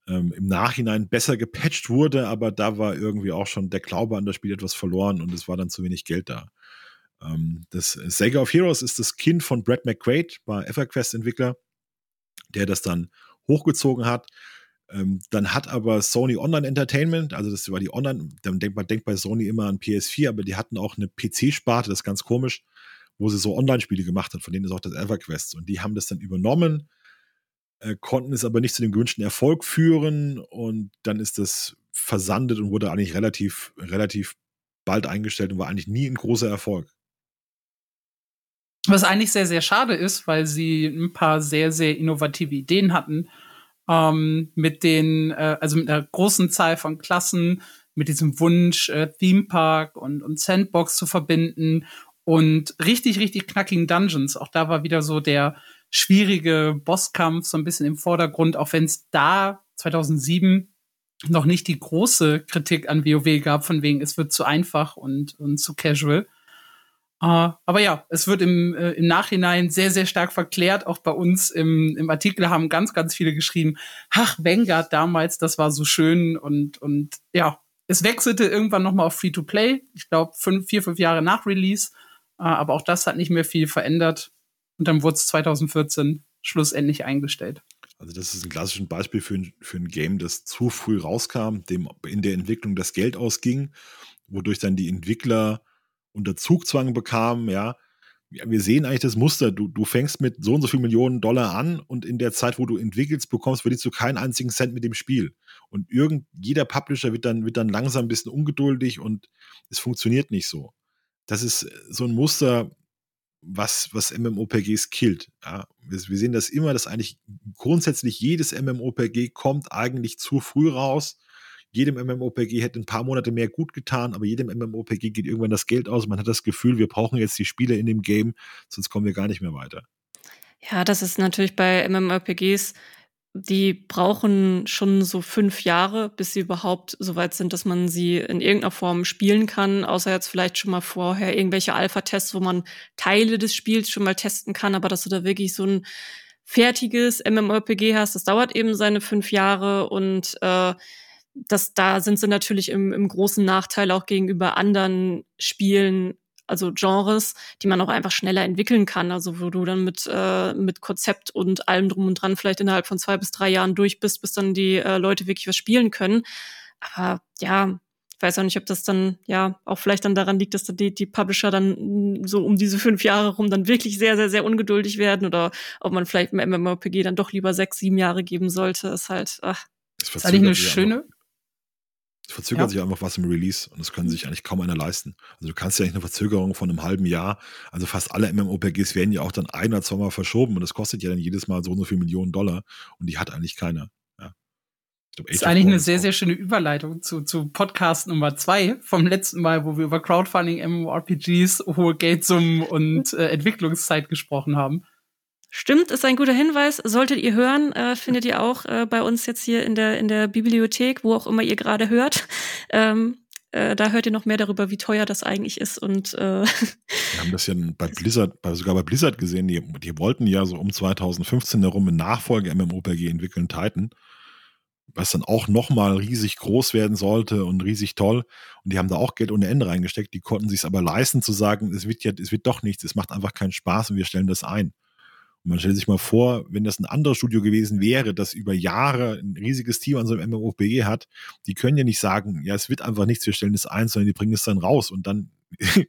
ähm, im Nachhinein besser gepatcht wurde, aber da war irgendwie auch schon der Glaube an das Spiel etwas verloren und es war dann zu wenig Geld da. Ähm, das Sega of Heroes ist das Kind von Brad McQuaid, war EverQuest-Entwickler, der das dann hochgezogen hat. Ähm, dann hat aber Sony Online Entertainment, also das war die Online, dann denkt man denkt bei Sony immer an PS4, aber die hatten auch eine PC-Sparte, das ist ganz komisch, wo sie so Online-Spiele gemacht hat, von denen ist auch das EverQuest. Und die haben das dann übernommen äh, konnten es aber nicht zu dem gewünschten Erfolg führen und dann ist das versandet und wurde eigentlich relativ, relativ bald eingestellt und war eigentlich nie ein großer Erfolg. Was eigentlich sehr, sehr schade ist, weil sie ein paar sehr, sehr innovative Ideen hatten. Ähm, mit den, äh, also mit einer großen Zahl von Klassen, mit diesem Wunsch, äh, Theme Park und, und Sandbox zu verbinden und richtig, richtig knackigen Dungeons. Auch da war wieder so der, schwierige Bosskampf so ein bisschen im Vordergrund, auch wenn es da 2007 noch nicht die große Kritik an WoW gab, von wegen es wird zu einfach und, und zu casual. Uh, aber ja, es wird im, äh, im Nachhinein sehr, sehr stark verklärt. Auch bei uns im, im Artikel haben ganz, ganz viele geschrieben, ach, Vanguard damals, das war so schön und, und ja, es wechselte irgendwann nochmal auf Free-to-Play. Ich glaube, fünf, vier, fünf Jahre nach Release. Uh, aber auch das hat nicht mehr viel verändert. Und dann wurde es 2014 schlussendlich eingestellt. Also das ist ein klassisches Beispiel für ein, für ein Game, das zu früh rauskam, dem in der Entwicklung das Geld ausging, wodurch dann die Entwickler unter Zugzwang bekamen, ja. Wir sehen eigentlich das Muster. Du, du fängst mit so und so viel Millionen Dollar an und in der Zeit, wo du entwickelst, bekommst, verdienst du keinen einzigen Cent mit dem Spiel. Und irgend, jeder Publisher wird dann, wird dann langsam ein bisschen ungeduldig und es funktioniert nicht so. Das ist so ein Muster, was, was MMOPGs killt. Ja, wir, wir, sehen das immer, dass eigentlich grundsätzlich jedes MMOPG kommt eigentlich zu früh raus. Jedem MMOPG hätte ein paar Monate mehr gut getan, aber jedem MMOPG geht irgendwann das Geld aus. Man hat das Gefühl, wir brauchen jetzt die Spieler in dem Game, sonst kommen wir gar nicht mehr weiter. Ja, das ist natürlich bei MMOPGs die brauchen schon so fünf Jahre, bis sie überhaupt so weit sind, dass man sie in irgendeiner Form spielen kann, außer jetzt vielleicht schon mal vorher irgendwelche Alpha-Tests, wo man Teile des Spiels schon mal testen kann, aber dass du da wirklich so ein fertiges MMORPG hast, das dauert eben seine fünf Jahre. Und äh, das, da sind sie natürlich im, im großen Nachteil auch gegenüber anderen Spielen, also Genres, die man auch einfach schneller entwickeln kann. Also wo du dann mit, äh, mit Konzept und allem drum und dran vielleicht innerhalb von zwei bis drei Jahren durch bist, bis dann die äh, Leute wirklich was spielen können. Aber ja, ich weiß auch nicht, ob das dann ja auch vielleicht dann daran liegt, dass die, die Publisher dann so um diese fünf Jahre rum dann wirklich sehr, sehr, sehr ungeduldig werden oder ob man vielleicht im MMORPG dann doch lieber sechs, sieben Jahre geben sollte, ist halt, ach. Das ist eigentlich eine schöne, verzögert ja. sich einfach was im Release und das können sich eigentlich kaum einer leisten. Also du kannst ja nicht eine Verzögerung von einem halben Jahr, also fast alle MMOPGs werden ja auch dann ein oder zweimal verschoben und das kostet ja dann jedes Mal so und so viel Millionen Dollar und die hat eigentlich keiner. Ja. Glaub, das ist eigentlich eine sehr, sehr schöne Überleitung zu, zu Podcast Nummer zwei vom letzten Mal, wo wir über Crowdfunding, MMORPGs, hohe Geldsummen und äh, Entwicklungszeit gesprochen haben. Stimmt, ist ein guter Hinweis. Solltet ihr hören, äh, findet ihr auch äh, bei uns jetzt hier in der, in der Bibliothek, wo auch immer ihr gerade hört. Ähm, äh, da hört ihr noch mehr darüber, wie teuer das eigentlich ist. Und äh, wir haben das ja bei Blizzard, bei, sogar bei Blizzard gesehen, die, die wollten ja so um 2015 herum eine Nachfolge MMORPG entwickeln, Titan, was dann auch nochmal riesig groß werden sollte und riesig toll. Und die haben da auch Geld ohne Ende reingesteckt. Die konnten sich aber leisten zu sagen, es wird ja, es wird doch nichts, es macht einfach keinen Spaß und wir stellen das ein. Und man stellt sich mal vor, wenn das ein anderes Studio gewesen wäre, das über Jahre ein riesiges Team an so einem MMORPG hat, die können ja nicht sagen, ja, es wird einfach nichts, wir stellen das ein, sondern die bringen es dann raus und dann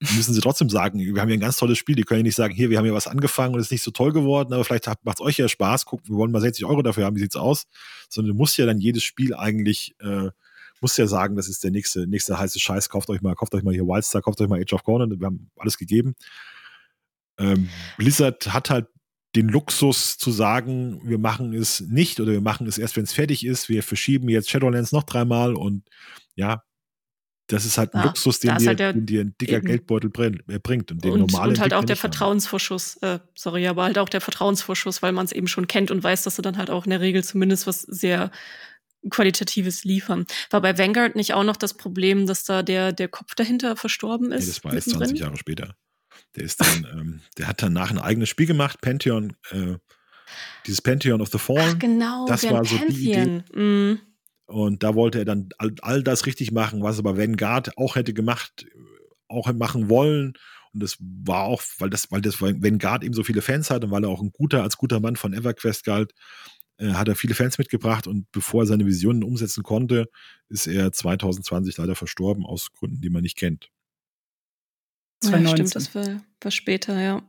müssen sie trotzdem sagen, wir haben ja ein ganz tolles Spiel, die können ja nicht sagen, hier, wir haben ja was angefangen und es ist nicht so toll geworden, aber vielleicht macht es euch ja Spaß, gucken, wir wollen mal 60 Euro dafür haben, wie sieht's aus? Sondern du musst ja dann jedes Spiel eigentlich, äh, musst ja sagen, das ist der nächste, nächste heiße Scheiß, kauft euch mal, kauft euch mal hier Wildstar, kauft euch mal Age of Conan, wir haben alles gegeben. Ähm, Blizzard hat halt den Luxus zu sagen, wir machen es nicht oder wir machen es erst, wenn es fertig ist. Wir verschieben jetzt Shadowlands noch dreimal und ja, das ist halt ein ja, Luxus, den dir, halt den dir, ein dicker eben. Geldbeutel äh, bringt. Und, den und, und halt auch der Vertrauensvorschuss, äh, sorry, aber halt auch der Vertrauensvorschuss, weil man es eben schon kennt und weiß, dass sie dann halt auch in der Regel zumindest was sehr Qualitatives liefern. War bei Vanguard nicht auch noch das Problem, dass da der, der Kopf dahinter verstorben ist? Nee, das war jetzt 20 Jahre später. Der ist dann, ähm, der hat danach ein eigenes Spiel gemacht, Pantheon, äh, dieses Pantheon of the Fallen. Ach, genau, das war so Pantheon. die Idee. Mm. Und da wollte er dann all, all, das richtig machen, was aber Vanguard auch hätte gemacht, auch machen wollen. Und das war auch, weil das, weil das Vanguard eben so viele Fans hat und weil er auch ein guter, als guter Mann von EverQuest galt, äh, hat er viele Fans mitgebracht und bevor er seine Visionen umsetzen konnte, ist er 2020 leider verstorben aus Gründen, die man nicht kennt. 2019. Ja, stimmt, das war, war später, ja.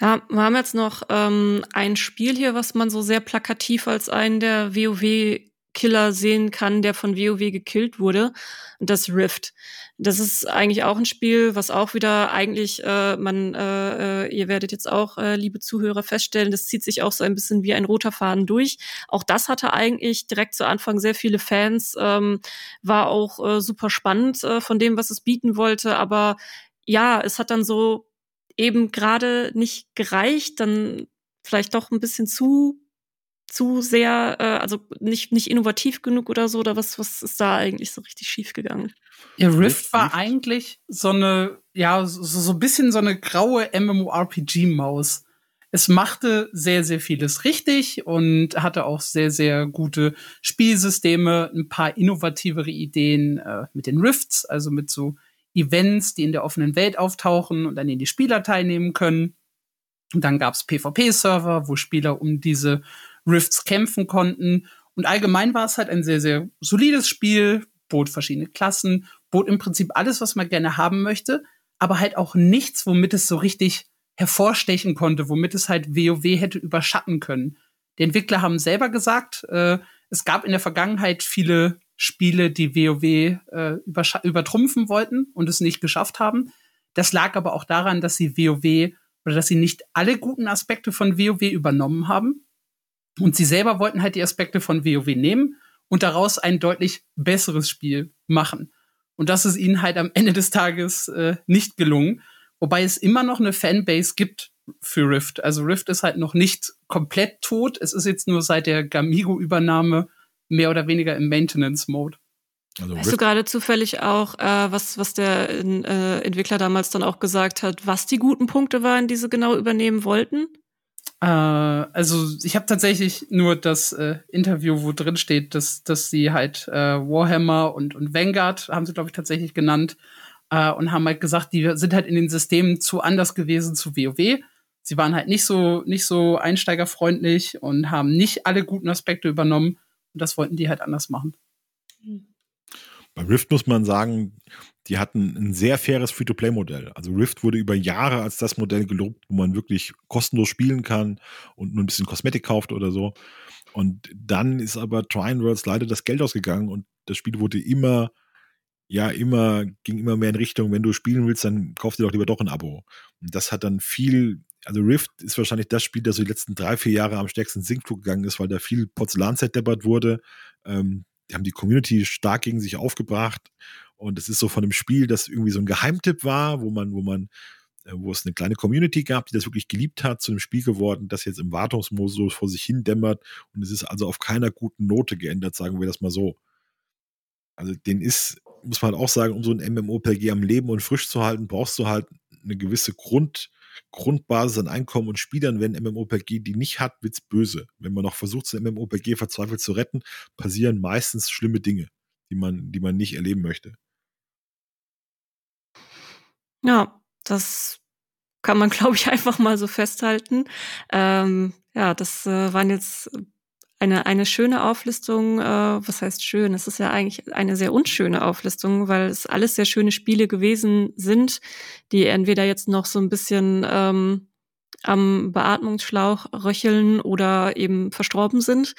Ja, wir haben jetzt noch ähm, ein Spiel hier, was man so sehr plakativ als einen der WoW-Killer sehen kann, der von WoW gekillt wurde. Das Rift. Das ist eigentlich auch ein Spiel, was auch wieder eigentlich, äh, man, äh, äh, ihr werdet jetzt auch, äh, liebe Zuhörer, feststellen, das zieht sich auch so ein bisschen wie ein roter Faden durch. Auch das hatte eigentlich direkt zu Anfang sehr viele Fans, ähm, war auch äh, super spannend äh, von dem, was es bieten wollte, aber ja, es hat dann so eben gerade nicht gereicht, dann vielleicht doch ein bisschen zu zu sehr, äh, also nicht, nicht innovativ genug oder so, oder was, was ist da eigentlich so richtig schief gegangen? Ja, Rift war eigentlich so eine, ja, so, so ein bisschen so eine graue MMORPG-Maus. Es machte sehr, sehr vieles richtig und hatte auch sehr, sehr gute Spielsysteme, ein paar innovativere Ideen äh, mit den Rifts, also mit so Events, die in der offenen Welt auftauchen und an denen die Spieler teilnehmen können. Und dann gab es PvP-Server, wo Spieler um diese Rifts kämpfen konnten. Und allgemein war es halt ein sehr, sehr solides Spiel, bot verschiedene Klassen, bot im Prinzip alles, was man gerne haben möchte, aber halt auch nichts, womit es so richtig hervorstechen konnte, womit es halt WoW hätte überschatten können. Die Entwickler haben selber gesagt, äh, es gab in der Vergangenheit viele Spiele, die WoW äh, übertrumpfen wollten und es nicht geschafft haben. Das lag aber auch daran, dass sie WoW oder dass sie nicht alle guten Aspekte von WoW übernommen haben. Und sie selber wollten halt die Aspekte von WoW nehmen und daraus ein deutlich besseres Spiel machen. Und das ist ihnen halt am Ende des Tages äh, nicht gelungen. Wobei es immer noch eine Fanbase gibt für Rift. Also Rift ist halt noch nicht komplett tot. Es ist jetzt nur seit der Gamigo-Übernahme mehr oder weniger im Maintenance-Mode. Also weißt du gerade zufällig auch, äh, was, was der äh, Entwickler damals dann auch gesagt hat, was die guten Punkte waren, die sie genau übernehmen wollten? Äh, also ich habe tatsächlich nur das äh, Interview, wo drin steht, dass, dass sie halt äh, Warhammer und, und Vanguard, haben sie, glaube ich, tatsächlich genannt, äh, und haben halt gesagt, die sind halt in den Systemen zu anders gewesen zu WoW. Sie waren halt nicht so, nicht so einsteigerfreundlich und haben nicht alle guten Aspekte übernommen. Und das wollten die halt anders machen. Bei Rift muss man sagen, die hatten ein sehr faires Free-to-Play-Modell. Also Rift wurde über Jahre als das Modell gelobt, wo man wirklich kostenlos spielen kann und nur ein bisschen Kosmetik kauft oder so. Und dann ist aber Trine Worlds leider das Geld ausgegangen und das Spiel wurde immer, ja, immer, ging immer mehr in Richtung, wenn du spielen willst, dann kauf dir doch lieber doch ein Abo. Und das hat dann viel also Rift ist wahrscheinlich das Spiel, das so die letzten drei, vier Jahre am stärksten Sinkflug gegangen ist, weil da viel Porzellan zerdeppert wurde. Ähm, die haben die Community stark gegen sich aufgebracht. Und es ist so von einem Spiel, das irgendwie so ein Geheimtipp war, wo man, wo man, äh, wo es eine kleine Community gab, die das wirklich geliebt hat, zu einem Spiel geworden, das jetzt im Wartungsmodus vor sich hin dämmert. Und es ist also auf keiner guten Note geändert, sagen wir das mal so. Also den ist, muss man halt auch sagen, um so ein MMOPG am Leben und frisch zu halten, brauchst du halt eine gewisse Grund, Grundbasis an Einkommen und Spielern. Wenn MMOPG die nicht hat, wird's böse. Wenn man noch versucht, so ein MMOPG verzweifelt zu retten, passieren meistens schlimme Dinge, die man, die man nicht erleben möchte. Ja, das kann man, glaube ich, einfach mal so festhalten. Ähm, ja, das äh, waren jetzt eine, eine schöne Auflistung. Äh, was heißt schön? Es ist ja eigentlich eine sehr unschöne Auflistung, weil es alles sehr schöne Spiele gewesen sind, die entweder jetzt noch so ein bisschen ähm, am Beatmungsschlauch röcheln oder eben verstorben sind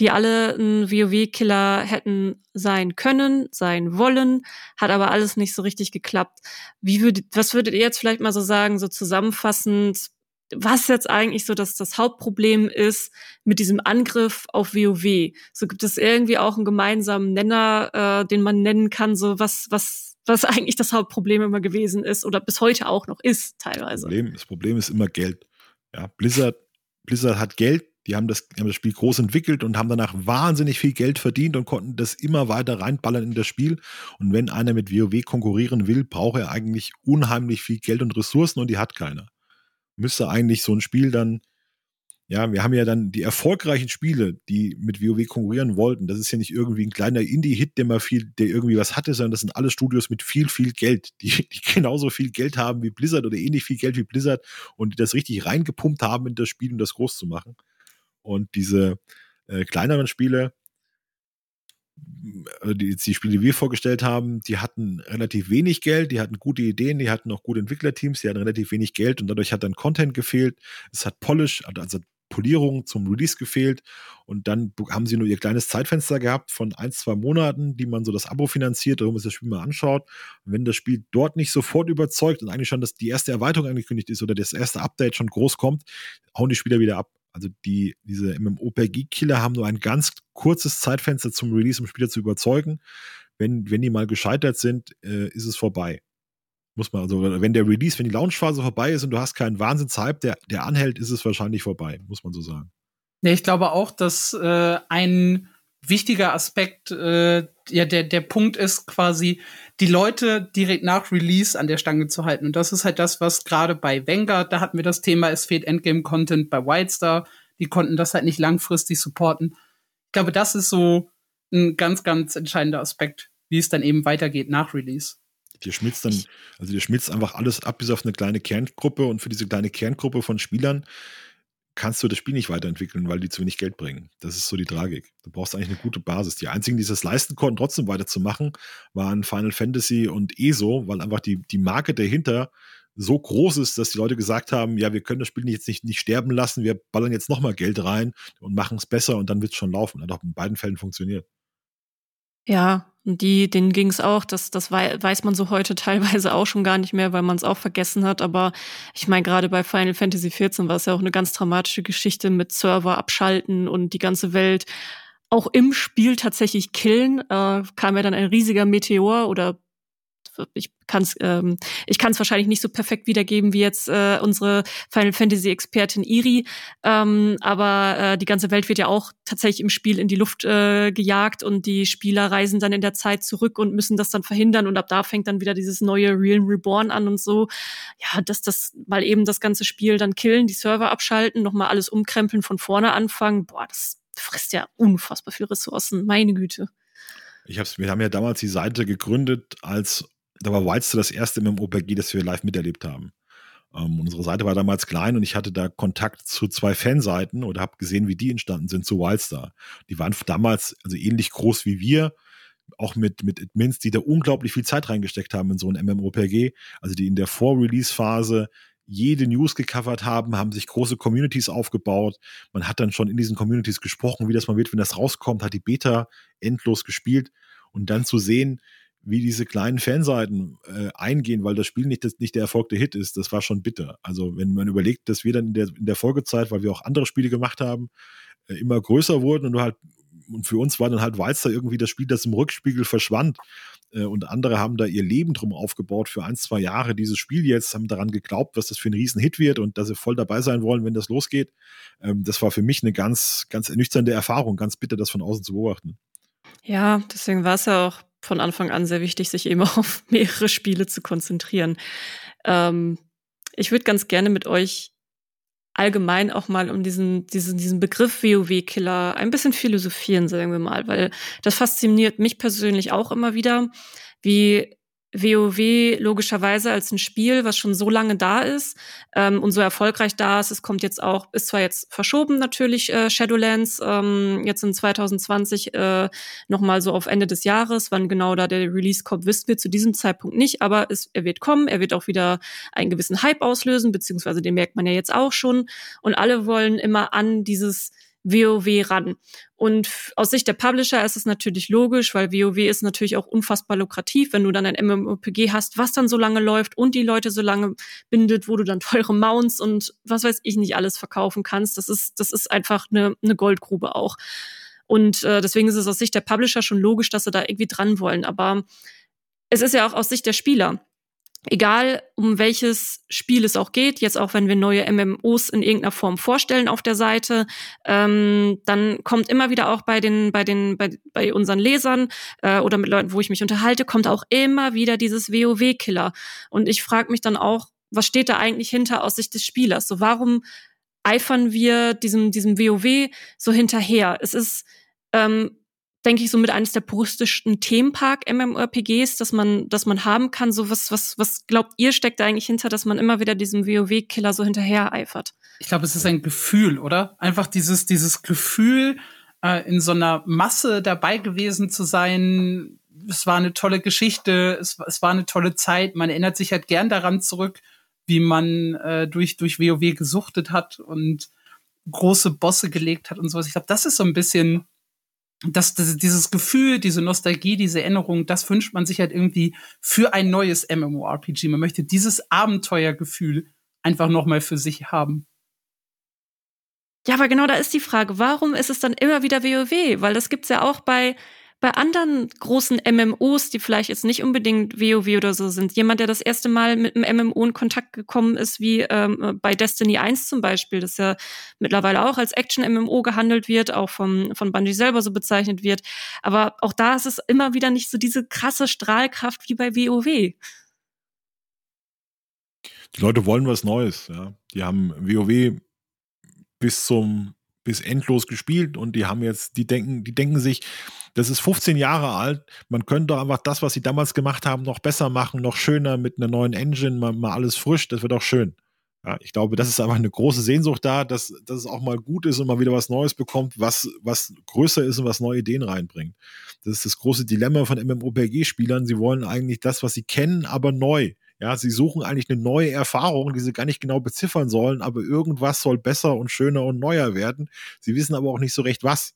die alle ein WoW-Killer hätten sein können, sein wollen, hat aber alles nicht so richtig geklappt. Wie würdet, was würdet ihr jetzt vielleicht mal so sagen, so zusammenfassend, was jetzt eigentlich so dass das Hauptproblem ist mit diesem Angriff auf WoW? So gibt es irgendwie auch einen gemeinsamen Nenner, äh, den man nennen kann, so was, was, was eigentlich das Hauptproblem immer gewesen ist oder bis heute auch noch ist, teilweise. Das Problem, das Problem ist immer Geld. Ja, Blizzard, Blizzard hat Geld, die haben das, die haben das Spiel groß entwickelt und haben danach wahnsinnig viel Geld verdient und konnten das immer weiter reinballern in das Spiel. Und wenn einer mit WoW konkurrieren will, braucht er eigentlich unheimlich viel Geld und Ressourcen und die hat keiner. Müsste eigentlich so ein Spiel dann, ja, wir haben ja dann die erfolgreichen Spiele, die mit WoW konkurrieren wollten. Das ist ja nicht irgendwie ein kleiner Indie-Hit, der mal viel, der irgendwie was hatte, sondern das sind alle Studios mit viel, viel Geld, die, die genauso viel Geld haben wie Blizzard oder ähnlich viel Geld wie Blizzard und die das richtig reingepumpt haben in das Spiel, um das groß zu machen. Und diese äh, kleineren Spiele, die, die Spiele, die wir vorgestellt haben, die hatten relativ wenig Geld, die hatten gute Ideen, die hatten auch gute Entwicklerteams, die hatten relativ wenig Geld und dadurch hat dann Content gefehlt. Es hat Polish, also Polierung zum Release gefehlt und dann haben sie nur ihr kleines Zeitfenster gehabt von ein, zwei Monaten, die man so das Abo finanziert, man sich das Spiel mal anschaut. Und wenn das Spiel dort nicht sofort überzeugt und eigentlich schon dass die erste Erweiterung angekündigt ist oder das erste Update schon groß kommt, hauen die Spieler wieder ab. Also die, diese MMOPG-Killer haben nur ein ganz kurzes Zeitfenster zum Release, um Spieler zu überzeugen. Wenn, wenn die mal gescheitert sind, äh, ist es vorbei. Muss man, also, wenn der Release, wenn die Launchphase vorbei ist und du hast keinen Wahnsinns-Hype, der, der anhält, ist es wahrscheinlich vorbei, muss man so sagen. Ja, ich glaube auch, dass äh, ein wichtiger Aspekt, äh, ja, der, der Punkt ist quasi, die Leute direkt nach Release an der Stange zu halten. Und das ist halt das, was gerade bei Vanguard, da hatten wir das Thema, es fehlt Endgame-Content bei Wildstar, die konnten das halt nicht langfristig supporten. Ich glaube, das ist so ein ganz, ganz entscheidender Aspekt, wie es dann eben weitergeht nach Release. Dir schmilzt dann, also dir schmilzt einfach alles ab bis auf eine kleine Kerngruppe und für diese kleine Kerngruppe von Spielern kannst du das Spiel nicht weiterentwickeln, weil die zu wenig Geld bringen. Das ist so die Tragik. Du brauchst eigentlich eine gute Basis. Die einzigen, die es leisten konnten, trotzdem weiterzumachen, waren Final Fantasy und ESO, weil einfach die, die Marke dahinter so groß ist, dass die Leute gesagt haben, ja, wir können das Spiel jetzt nicht, nicht sterben lassen, wir ballern jetzt nochmal Geld rein und machen es besser und dann wird es schon laufen. Hat auch in beiden Fällen funktioniert. Ja, und die, denen ging es auch, das, das weiß man so heute teilweise auch schon gar nicht mehr, weil man es auch vergessen hat. Aber ich meine, gerade bei Final Fantasy XIV war es ja auch eine ganz dramatische Geschichte mit Server abschalten und die ganze Welt auch im Spiel tatsächlich killen. Äh, kam ja dann ein riesiger Meteor oder ich kann es ähm, ich kann's wahrscheinlich nicht so perfekt wiedergeben wie jetzt äh, unsere Final Fantasy Expertin Iri, ähm, aber äh, die ganze Welt wird ja auch tatsächlich im Spiel in die Luft äh, gejagt und die Spieler reisen dann in der Zeit zurück und müssen das dann verhindern und ab da fängt dann wieder dieses neue Realm Reborn an und so. Ja, dass das mal eben das ganze Spiel dann killen, die Server abschalten, nochmal alles umkrempeln, von vorne anfangen. Boah, das frisst ja unfassbar viel Ressourcen, meine Güte. Ich hab's, wir haben ja damals die Seite gegründet als da war Wildstar das erste MMOPG, das wir live miterlebt haben. Ähm, unsere Seite war damals klein und ich hatte da Kontakt zu zwei Fanseiten oder habe gesehen, wie die entstanden sind zu Wildstar. Die waren damals also ähnlich groß wie wir, auch mit, mit Admins, die da unglaublich viel Zeit reingesteckt haben in so ein MMOPG. Also die in der Vor-Release-Phase jede News gecovert haben, haben sich große Communities aufgebaut. Man hat dann schon in diesen Communities gesprochen, wie das mal wird, wenn das rauskommt, hat die Beta endlos gespielt und dann zu sehen, wie diese kleinen Fanseiten äh, eingehen, weil das Spiel nicht, das, nicht der erfolgte Hit ist, das war schon bitter. Also wenn man überlegt, dass wir dann in der, in der Folgezeit, weil wir auch andere Spiele gemacht haben, äh, immer größer wurden und halt und für uns war dann halt Walzer irgendwie das Spiel, das im Rückspiegel verschwand. Äh, und andere haben da ihr Leben drum aufgebaut für ein, zwei Jahre. Dieses Spiel jetzt haben daran geglaubt, was das für ein Riesenhit wird und dass sie voll dabei sein wollen, wenn das losgeht. Ähm, das war für mich eine ganz, ganz ernüchternde Erfahrung, ganz bitter, das von außen zu beobachten. Ja, deswegen war es ja auch von Anfang an sehr wichtig, sich eben auf mehrere Spiele zu konzentrieren. Ähm, ich würde ganz gerne mit euch allgemein auch mal um diesen, diesen, diesen Begriff WoW-Killer ein bisschen philosophieren, sagen wir mal, weil das fasziniert mich persönlich auch immer wieder, wie WoW logischerweise als ein Spiel, was schon so lange da ist ähm, und so erfolgreich da ist. Es kommt jetzt auch, ist zwar jetzt verschoben natürlich äh, Shadowlands, ähm, jetzt in 2020 äh, nochmal so auf Ende des Jahres. Wann genau da der Release kommt, wissen wir zu diesem Zeitpunkt nicht, aber es, er wird kommen, er wird auch wieder einen gewissen Hype auslösen, beziehungsweise den merkt man ja jetzt auch schon. Und alle wollen immer an dieses WoW ran. Und aus Sicht der Publisher ist es natürlich logisch, weil WoW ist natürlich auch unfassbar lukrativ, wenn du dann ein MMOPG hast, was dann so lange läuft und die Leute so lange bindet, wo du dann teure Mounts und was weiß ich nicht alles verkaufen kannst. Das ist, das ist einfach eine, eine Goldgrube auch. Und äh, deswegen ist es aus Sicht der Publisher schon logisch, dass sie da irgendwie dran wollen. Aber es ist ja auch aus Sicht der Spieler egal um welches Spiel es auch geht, jetzt auch wenn wir neue MMOs in irgendeiner Form vorstellen auf der Seite, ähm, dann kommt immer wieder auch bei den, bei den, bei, bei unseren Lesern äh, oder mit Leuten, wo ich mich unterhalte, kommt auch immer wieder dieses WoW-Killer. Und ich frage mich dann auch, was steht da eigentlich hinter aus Sicht des Spielers? So, warum eifern wir diesem, diesem WoW so hinterher? Es ist ähm, denke ich, so mit eines der puristischsten Themenpark-MMORPGs, dass man, dass man haben kann. So was, was, was glaubt ihr, steckt da eigentlich hinter, dass man immer wieder diesem WoW-Killer so hinterher eifert? Ich glaube, es ist ein Gefühl, oder? Einfach dieses, dieses Gefühl, äh, in so einer Masse dabei gewesen zu sein. Es war eine tolle Geschichte, es, es war eine tolle Zeit. Man erinnert sich halt gern daran zurück, wie man äh, durch, durch WoW gesuchtet hat und große Bosse gelegt hat und sowas. Ich glaube, das ist so ein bisschen das, das, dieses Gefühl, diese Nostalgie, diese Erinnerung, das wünscht man sich halt irgendwie für ein neues MMORPG. Man möchte dieses Abenteuergefühl einfach noch mal für sich haben. Ja, aber genau da ist die Frage, warum ist es dann immer wieder WoW? Weil das gibt's ja auch bei bei anderen großen MMOs, die vielleicht jetzt nicht unbedingt WoW oder so sind, jemand, der das erste Mal mit einem MMO in Kontakt gekommen ist, wie ähm, bei Destiny 1 zum Beispiel, das ja mittlerweile auch als Action-MMO gehandelt wird, auch vom, von Bungie selber so bezeichnet wird. Aber auch da ist es immer wieder nicht so diese krasse Strahlkraft wie bei WoW. Die Leute wollen was Neues, ja. Die haben WoW bis zum bis endlos gespielt und die haben jetzt, die denken, die denken sich, das ist 15 Jahre alt, man könnte doch einfach das, was sie damals gemacht haben, noch besser machen, noch schöner mit einer neuen Engine, mal, mal alles frisch, das wird auch schön. Ja, ich glaube, das ist einfach eine große Sehnsucht da, dass, dass es auch mal gut ist und mal wieder was Neues bekommt, was, was größer ist und was neue Ideen reinbringt. Das ist das große Dilemma von MMOPG-Spielern. Sie wollen eigentlich das, was sie kennen, aber neu. Ja, sie suchen eigentlich eine neue Erfahrung, die sie gar nicht genau beziffern sollen, aber irgendwas soll besser und schöner und neuer werden. Sie wissen aber auch nicht so recht was.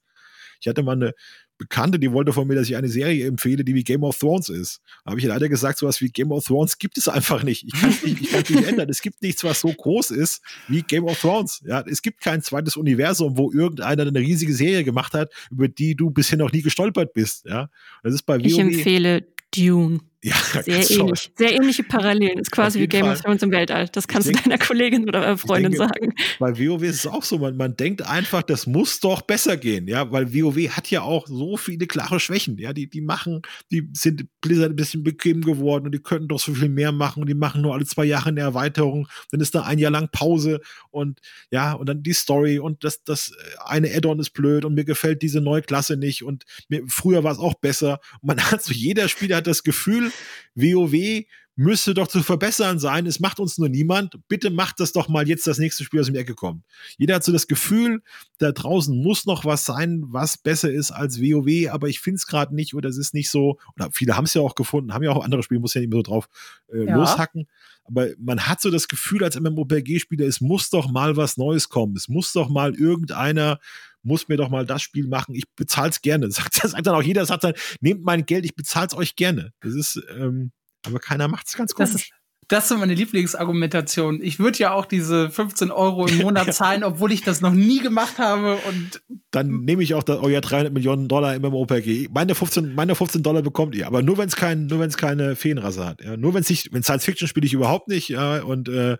Ich hatte mal eine Bekannte, die wollte von mir, dass ich eine Serie empfehle, die wie Game of Thrones ist. Da habe ich leider gesagt, sowas wie Game of Thrones gibt es einfach nicht. Ich kann es nicht, ich kann's nicht ändern. Es gibt nichts, was so groß ist wie Game of Thrones. Ja, es gibt kein zweites Universum, wo irgendeiner eine riesige Serie gemacht hat, über die du bisher noch nie gestolpert bist. Ja, das ist bei WoW. Ich empfehle Dune. Ja, sehr ähnlich. Sehr ähnliche Parallelen. Ist quasi wie Game Fall. of Thrones im Weltall. Das kannst denke, du deiner Kollegin oder Freundin denke, sagen. Bei WoW ist es auch so, man, man denkt einfach, das muss doch besser gehen, ja, weil WoW hat ja auch so viele klare Schwächen, ja, die, die machen, die sind Blizzard ein bisschen bequem geworden und die könnten doch so viel mehr machen und die machen nur alle zwei Jahre eine Erweiterung, dann ist da ein Jahr lang Pause und ja, und dann die Story und das, das eine Add-on ist blöd und mir gefällt diese neue Klasse nicht und mir, früher war es auch besser. Man hat so, jeder Spieler hat das Gefühl, WoW müsste doch zu verbessern sein. Es macht uns nur niemand. Bitte macht das doch mal jetzt das nächste Spiel aus dem Ecke kommt. Jeder hat so das Gefühl, da draußen muss noch was sein, was besser ist als WoW, aber ich finde es gerade nicht oder es ist nicht so. Oder viele haben es ja auch gefunden, haben ja auch andere Spiele, muss ja nicht mehr so drauf äh, ja. loshacken. Aber man hat so das Gefühl als MMORPG-Spieler, es muss doch mal was Neues kommen. Es muss doch mal irgendeiner muss mir doch mal das Spiel machen. Ich bezahle es gerne. Sagt, sagt dann auch jeder, sagt dann, nehmt mein Geld, ich bezahle es euch gerne. Das ist, ähm, aber keiner macht es ganz komisch. Das ist, das ist meine Lieblingsargumentation. Ich würde ja auch diese 15 Euro im Monat zahlen, obwohl ich das noch nie gemacht habe und dann nehme ich auch euer 300 Millionen Dollar MMOPG. Meine 15, meine 15 Dollar bekommt ihr, aber nur wenn es kein, nur wenn es keine Feenrasse hat. Ja? Nur wenn es nicht, wenn Science Fiction spiele ich überhaupt nicht. Ja? Und äh,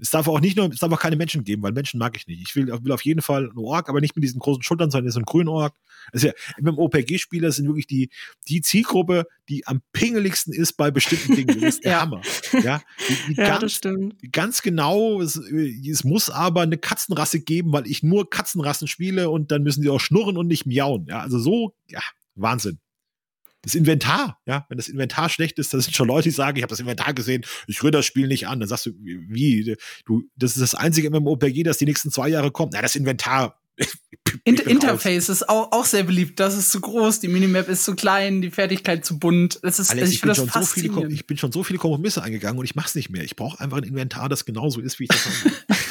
es darf auch nicht nur, es darf auch keine Menschen geben, weil Menschen mag ich nicht. Ich will, will auf jeden Fall einen Ork, aber nicht mit diesen großen Schultern, sondern so einen grünen Ork. Also ja, MMOPG-Spieler sind wirklich die, die Zielgruppe, die am pingeligsten ist bei bestimmten Dingen. Das ist der Ja. Hammer. Ja, Ja, ganz, das stimmt. ganz genau, es, es muss aber eine Katzenrasse geben, weil ich nur Katzenrassen spiele und dann müssen die auch schnurren und nicht miauen. Ja, also so, ja, Wahnsinn. Das Inventar, ja, wenn das Inventar schlecht ist, das sind schon Leute, die sagen, ich habe das Inventar gesehen, ich rühre das Spiel nicht an. Dann sagst du, wie, du, das ist das einzige MMOPG, das die nächsten zwei Jahre kommt. Na, das Inventar. In ich bin Interface ist auch, auch sehr beliebt. Das ist zu groß, die Minimap ist zu klein, die Fertigkeit zu bunt. Das ist, Alex, ich, ich bin schon so viele, ich bin schon so viele Kompromisse eingegangen und ich mach's nicht mehr. Ich brauche einfach ein Inventar, das genauso ist, wie ich das habe.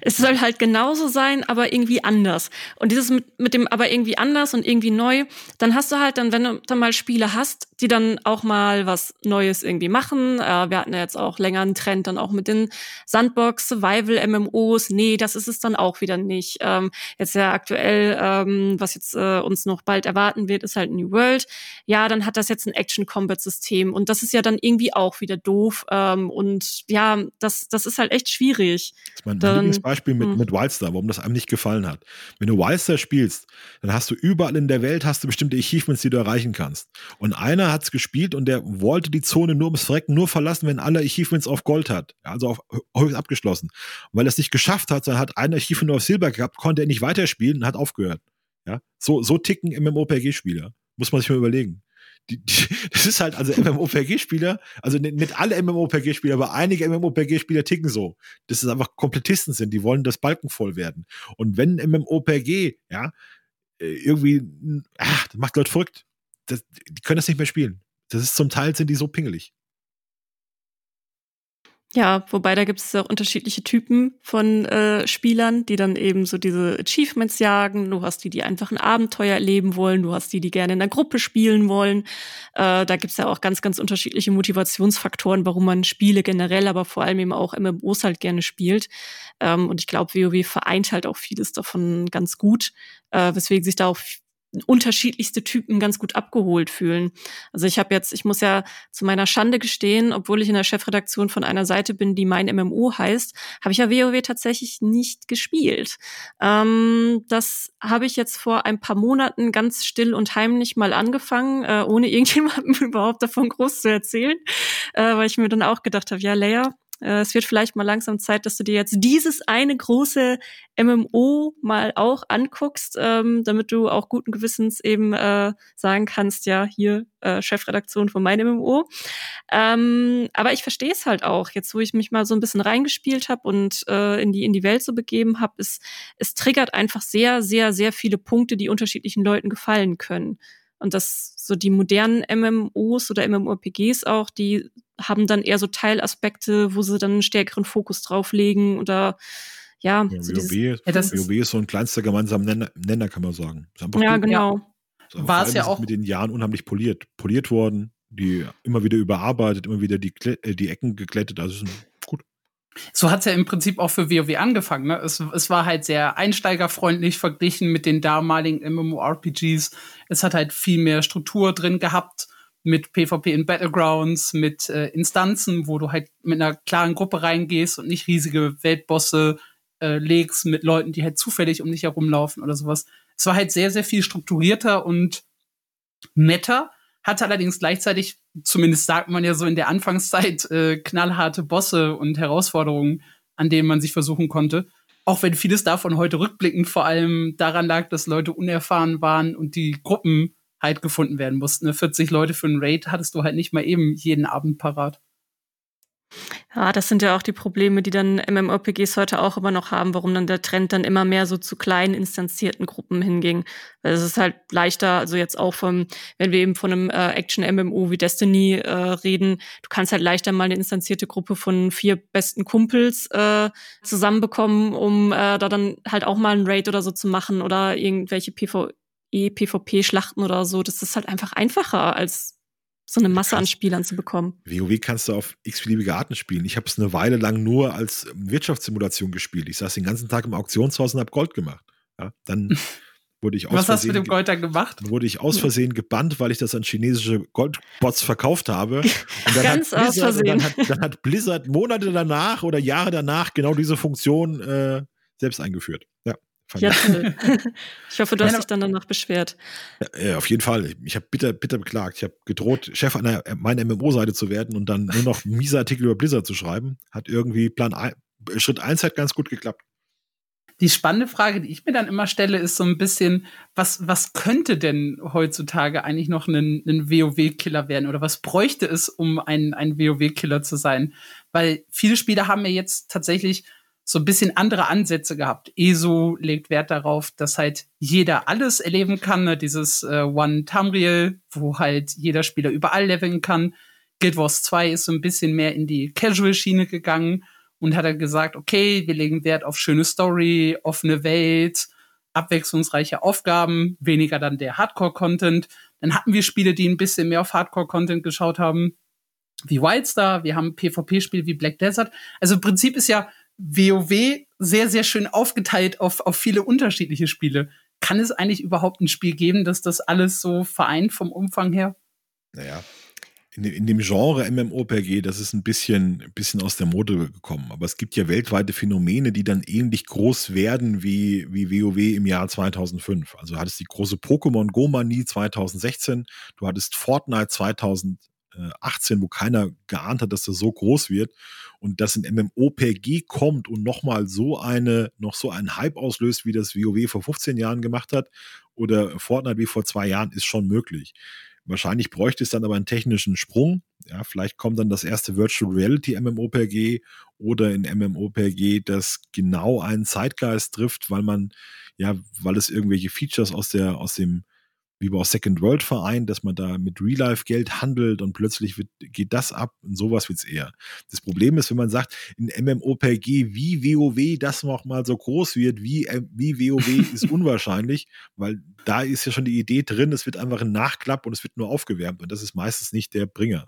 Es soll halt genauso sein, aber irgendwie anders. Und dieses mit, mit dem aber irgendwie anders und irgendwie neu, dann hast du halt dann, wenn du dann mal Spiele hast, die dann auch mal was Neues irgendwie machen. Äh, wir hatten ja jetzt auch länger einen Trend dann auch mit den Sandbox, Survival, MMOs. Nee, das ist es dann auch wieder nicht. Ähm, jetzt ja aktuell, ähm, was jetzt äh, uns noch bald erwarten wird, ist halt New World. Ja, dann hat das jetzt ein Action-Combat-System und das ist ja dann irgendwie auch wieder doof. Ähm, und ja, das, das ist halt echt schwierig. Das mein, mein Dann- Lieblingsbeispiel mit, hm. mit Wildstar, warum das einem nicht gefallen hat. Wenn du Wildstar spielst, dann hast du überall in der Welt hast du bestimmte Achievements, die du erreichen kannst. Und einer hat's gespielt und der wollte die Zone nur ums Verrecken nur verlassen, wenn alle Achievements auf Gold hat. Also auf höchst abgeschlossen. Und weil er es nicht geschafft hat, dann hat ein Achievement nur auf Silber gehabt, konnte er nicht weiterspielen und hat aufgehört. Ja, so, so ticken MMOPG-Spieler. Muss man sich mal überlegen. Die, die, das ist halt, also MMOPG-Spieler, also nicht alle MMOPG-Spieler, aber einige MMOPG-Spieler ticken so. Das ist einfach Komplettisten sind, die wollen das Balken voll werden. Und wenn MMOPG, ja, äh, irgendwie, ach, das macht Leute verrückt. Das, die können das nicht mehr spielen. Das ist zum Teil sind die so pingelig. Ja, wobei da gibt es auch unterschiedliche Typen von äh, Spielern, die dann eben so diese Achievements jagen. Du hast die, die einfach ein Abenteuer erleben wollen. Du hast die, die gerne in einer Gruppe spielen wollen. Äh, da gibt es ja auch ganz, ganz unterschiedliche Motivationsfaktoren, warum man Spiele generell, aber vor allem eben auch MMOs halt gerne spielt. Ähm, und ich glaube, WoW vereint halt auch vieles davon ganz gut, äh, weswegen sich da auch unterschiedlichste Typen ganz gut abgeholt fühlen. Also ich habe jetzt, ich muss ja zu meiner Schande gestehen, obwohl ich in der Chefredaktion von einer Seite bin, die mein MMO heißt, habe ich ja WoW tatsächlich nicht gespielt. Ähm, das habe ich jetzt vor ein paar Monaten ganz still und heimlich mal angefangen, äh, ohne irgendjemandem überhaupt davon groß zu erzählen, äh, weil ich mir dann auch gedacht habe, ja, Leia, es wird vielleicht mal langsam Zeit, dass du dir jetzt dieses eine große MMO mal auch anguckst, ähm, damit du auch guten Gewissens eben äh, sagen kannst, ja, hier äh, Chefredaktion von meinem MMO. Ähm, aber ich verstehe es halt auch, jetzt wo ich mich mal so ein bisschen reingespielt habe und äh, in die in die Welt so begeben habe, es, es triggert einfach sehr, sehr, sehr viele Punkte, die unterschiedlichen Leuten gefallen können. Und das so die modernen MMOs oder MMORPGs auch, die haben dann eher so Teilaspekte, wo sie dann einen stärkeren Fokus drauflegen oder ja, Ja, so dieses, WoW, Ja, das WoW ist so ein kleinster gemeinsamer Nenner, Nenner kann man sagen. Ja gut. genau. Ist aber War es ja auch- mit den Jahren unheimlich poliert. Poliert worden, die immer wieder überarbeitet, immer wieder die, äh, die Ecken geklettet. Also ist ein- So hat's ja im Prinzip auch für WoW angefangen. Ne? Es, es war halt sehr einsteigerfreundlich verglichen mit den damaligen MMORPGs. Es hat halt viel mehr Struktur drin gehabt mit PvP in Battlegrounds, mit äh, Instanzen, wo du halt mit einer klaren Gruppe reingehst und nicht riesige Weltbosse äh, legst mit Leuten, die halt zufällig um dich herumlaufen oder sowas. Es war halt sehr, sehr viel strukturierter und Meta hatte allerdings gleichzeitig, zumindest sagt man ja so in der Anfangszeit, äh, knallharte Bosse und Herausforderungen, an denen man sich versuchen konnte. Auch wenn vieles davon heute rückblickend vor allem daran lag, dass Leute unerfahren waren und die Gruppen halt gefunden werden mussten. Ne? 40 Leute für einen Raid hattest du halt nicht mal eben jeden Abend parat. Ja, das sind ja auch die Probleme, die dann MMORPGs heute auch immer noch haben, warum dann der Trend dann immer mehr so zu kleinen instanzierten Gruppen hinging. Weil es ist halt leichter, also jetzt auch vom, wenn wir eben von einem äh, Action-MMO wie Destiny äh, reden, du kannst halt leichter mal eine instanzierte Gruppe von vier besten Kumpels äh, zusammenbekommen, um äh, da dann halt auch mal einen Raid oder so zu machen oder irgendwelche PvE, PvP-Schlachten oder so. Das ist halt einfach einfacher als so eine Masse an Spielern zu bekommen. WoW kannst du auf x-beliebige Arten spielen. Ich habe es eine Weile lang nur als Wirtschaftssimulation gespielt. Ich saß den ganzen Tag im Auktionshaus und habe Gold gemacht. Ja, dann wurde ich aus Was hast du Versehen mit dem Gold dann gemacht? Dann wurde ich aus Versehen gebannt, weil ich das an chinesische Goldbots verkauft habe. Und dann Ganz hat aus Blizzard, und dann, Versehen. hat, dann hat Blizzard Monate danach oder Jahre danach genau diese Funktion äh, selbst eingeführt. Ja, fand Ja, ich- hoffe, du hast dich dann danach beschwert. äh, auf jeden Fall. Ich habe bitter, bitter beklagt. Ich habe gedroht, Chef einer meiner MMO-Seite zu werden und dann nur noch miese Artikel über Blizzard zu schreiben. Hat irgendwie Plan ein, Schritt 1 hat ganz gut geklappt. Die spannende Frage, die ich mir dann immer stelle, ist so ein bisschen, was, was könnte denn heutzutage eigentlich noch ein, ein WoW-Killer werden? Oder was bräuchte es, um ein, ein WoW-Killer zu sein? Weil viele Spieler haben ja jetzt tatsächlich so ein bisschen andere Ansätze gehabt. ESO legt Wert darauf, dass halt jeder alles erleben kann, ne? dieses äh, One Tamriel, wo halt jeder Spieler überall leveln kann. Guild Wars 2 ist so ein bisschen mehr in die Casual-Schiene gegangen und hat dann gesagt, okay, wir legen Wert auf schöne Story, offene Welt, abwechslungsreiche Aufgaben, weniger dann der Hardcore-Content. Dann hatten wir Spiele, die ein bisschen mehr auf Hardcore-Content geschaut haben, wie Wildstar, wir haben PvP-Spiele wie Black Desert. Also im Prinzip ist ja WoW sehr, sehr schön aufgeteilt auf, auf viele unterschiedliche Spiele. Kann es eigentlich überhaupt ein Spiel geben, dass das alles so vereint vom Umfang her? Naja, in, dem- in dem Genre MMORPG, das ist ein bisschen, ein bisschen aus der Mode gekommen. Aber es gibt ja weltweite Phänomene, die dann ähnlich groß werden wie, wie WoW im Jahr 2005. Also du hattest die große Pokémon Go-Manie 2016, du hattest Fortnite 2018, wo keiner geahnt hat, dass das so groß wird. Und dass ein MMORPG kommt und nochmal so eine, noch so einen Hype auslöst, wie das WoW vor 15 Jahren gemacht hat oder Fortnite wie vor zwei Jahren, ist schon möglich. Wahrscheinlich bräuchte es dann aber einen technischen Sprung. Ja, vielleicht kommt dann das erste Virtual Reality MMORPG oder ein MMORPG, das genau einen Zeitgeist trifft, weil man, ja, weil es irgendwelche Features aus der, aus dem, wie bei Second World vereint, dass man da mit Real-Life-Geld handelt und plötzlich wird, geht das ab und sowas wird's eher. Das Problem ist, wenn man sagt, ein MMORPG wie WoW das noch mal so groß wird wie, äh, wie WoW ist unwahrscheinlich, weil da ist ja schon die Idee drin, es wird einfach ein Nachklapp und es wird nur aufgewärmt und das ist meistens nicht der Bringer.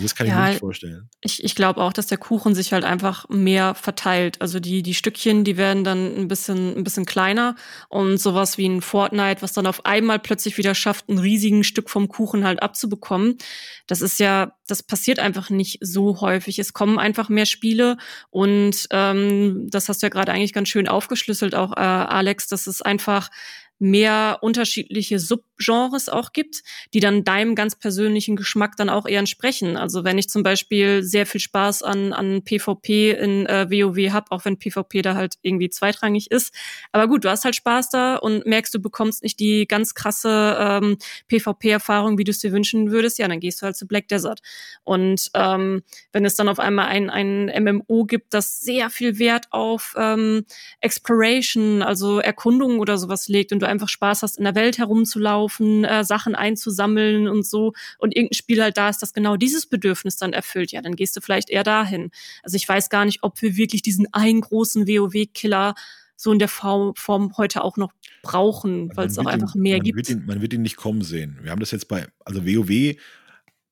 Das kann ich Ja, mir nicht vorstellen. Ich, ich glaube auch, dass der Kuchen sich halt einfach mehr verteilt. Also die, die Stückchen, die werden dann ein bisschen, ein bisschen kleiner und sowas wie ein Fortnite, was dann auf einmal plötzlich wieder schafft, ein riesigen Stück vom Kuchen halt abzubekommen. Das ist ja, das passiert einfach nicht so häufig. Es kommen einfach mehr Spiele und ähm, das hast du ja gerade eigentlich ganz schön aufgeschlüsselt, auch äh, Alex, dass es einfach mehr unterschiedliche Subgenres auch gibt, die dann deinem ganz persönlichen Geschmack dann auch eher entsprechen. Also wenn ich zum Beispiel sehr viel Spaß an, an PvP in äh, WoW habe, auch wenn PvP da halt irgendwie zweitrangig ist. Aber gut, du hast halt Spaß da und merkst, du bekommst nicht die ganz krasse ähm, PvP-Erfahrung, wie du es dir wünschen würdest, ja, dann gehst du halt zu Black Desert. Und ähm, wenn es dann auf einmal ein, ein MMO gibt, das sehr viel Wert auf ähm, Exploration, also Erkundung oder sowas legt und du einfach Spaß hast, in der Welt herumzulaufen, äh, Sachen einzusammeln und so und irgendein Spiel halt da ist, das genau dieses Bedürfnis dann erfüllt, ja, dann gehst du vielleicht eher dahin. Also ich weiß gar nicht, ob wir wirklich diesen einen großen WoW-Killer so in der Form, Form heute auch noch brauchen, weil es auch wird einfach ihn, mehr man gibt. Wird ihn, man wird ihn nicht kommen sehen. Wir haben das jetzt bei, also WoW,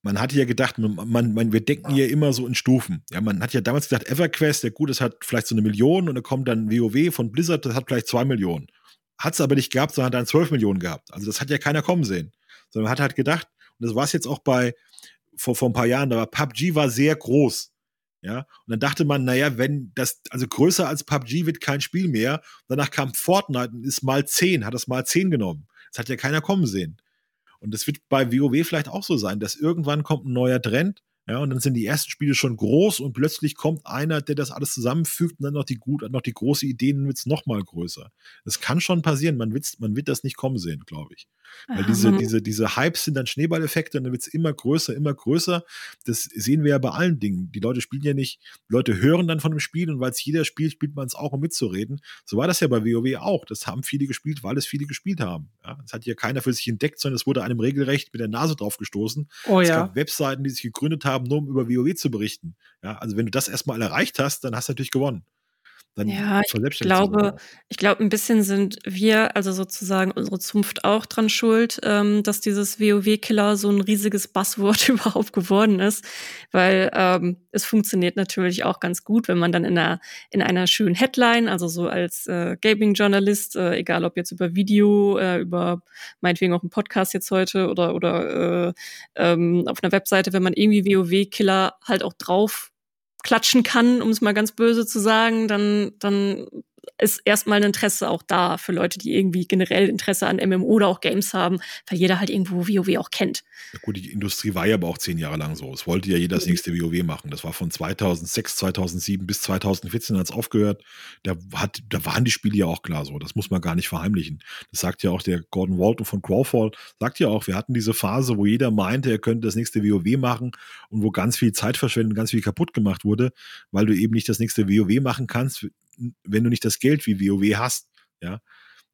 man hatte ja gedacht, man, man, wir denken ja immer so in Stufen. Ja, man hat ja damals gedacht, EverQuest, der gut, das hat vielleicht so eine Million und dann kommt dann WoW von Blizzard, das hat vielleicht zwei Millionen. Hat es aber nicht gehabt, sondern hat dann zwölf Millionen gehabt. Also das hat ja keiner kommen sehen. Sondern hat halt gedacht, und das war es jetzt auch bei, vor, vor ein paar Jahren, da war PUBG war sehr groß. Ja, und dann dachte man, naja, wenn das, also größer als PUBG wird kein Spiel mehr. Danach kam Fortnite und ist mal 10, hat das mal 10 genommen. Das hat ja keiner kommen sehen. Und das wird bei WoW vielleicht auch so sein, dass irgendwann kommt ein neuer Trend, ja, und dann sind die ersten Spiele schon groß und plötzlich kommt einer, der das alles zusammenfügt und dann noch die gut, noch die große Idee, dann wird es noch mal größer. Das kann schon passieren, man, wird's, man wird das nicht kommen sehen, glaube ich. Weil diese, Ähm, diese, diese Hypes sind dann Schneeballeffekte und dann wird es immer größer, immer größer. Das sehen wir ja bei allen Dingen. Die Leute spielen ja nicht, Leute hören dann von dem Spiel und weil es jeder spielt, spielt man es auch, um mitzureden. So war das ja bei WoW auch. Das haben viele gespielt, weil es viele gespielt haben. Ja, das hat ja keiner für sich entdeckt, sondern es wurde einem regelrecht mit der Nase drauf gestoßen. Oh Es ja. gab Webseiten, die sich gegründet haben, nur um über WoW zu berichten. Ja, also wenn du das erstmal erreicht hast, dann hast du natürlich gewonnen. Dann ja, ich glaube, ich glaube, ein bisschen sind wir, also sozusagen unsere Zunft auch dran schuld, ähm, dass dieses WoW-Killer so ein riesiges Buzzword überhaupt geworden ist, weil ähm, es funktioniert natürlich auch ganz gut, wenn man dann in einer in einer schönen Headline, also so als äh, Gaming-Journalist, äh, egal ob jetzt über Video, äh, über meinetwegen auch einen Podcast jetzt heute oder oder äh, ähm, auf einer Webseite, wenn man irgendwie WoW-Killer halt auch drauf klatschen kann, um es mal ganz böse zu sagen, dann, dann ist erstmal ein Interesse auch da für Leute, die irgendwie generell Interesse an MMO oder auch Games haben, weil jeder halt irgendwo WoW auch kennt. Ja gut, die Industrie war ja aber auch zehn Jahre lang so. Es wollte ja jeder das mhm. nächste WoW machen. Das war von 2006, 2007 bis 2014 hat es aufgehört. Da, hat, da waren die Spiele ja auch klar so. Das muss man gar nicht verheimlichen. Das sagt ja auch der Gordon Walton von Crowfall, sagt ja auch, wir hatten diese Phase, wo jeder meinte, er könnte das nächste WoW machen und wo ganz viel Zeit verschwendet, ganz viel kaputt gemacht wurde, weil du eben nicht das nächste WoW machen kannst, wenn du nicht das Geld wie WoW hast. Ja,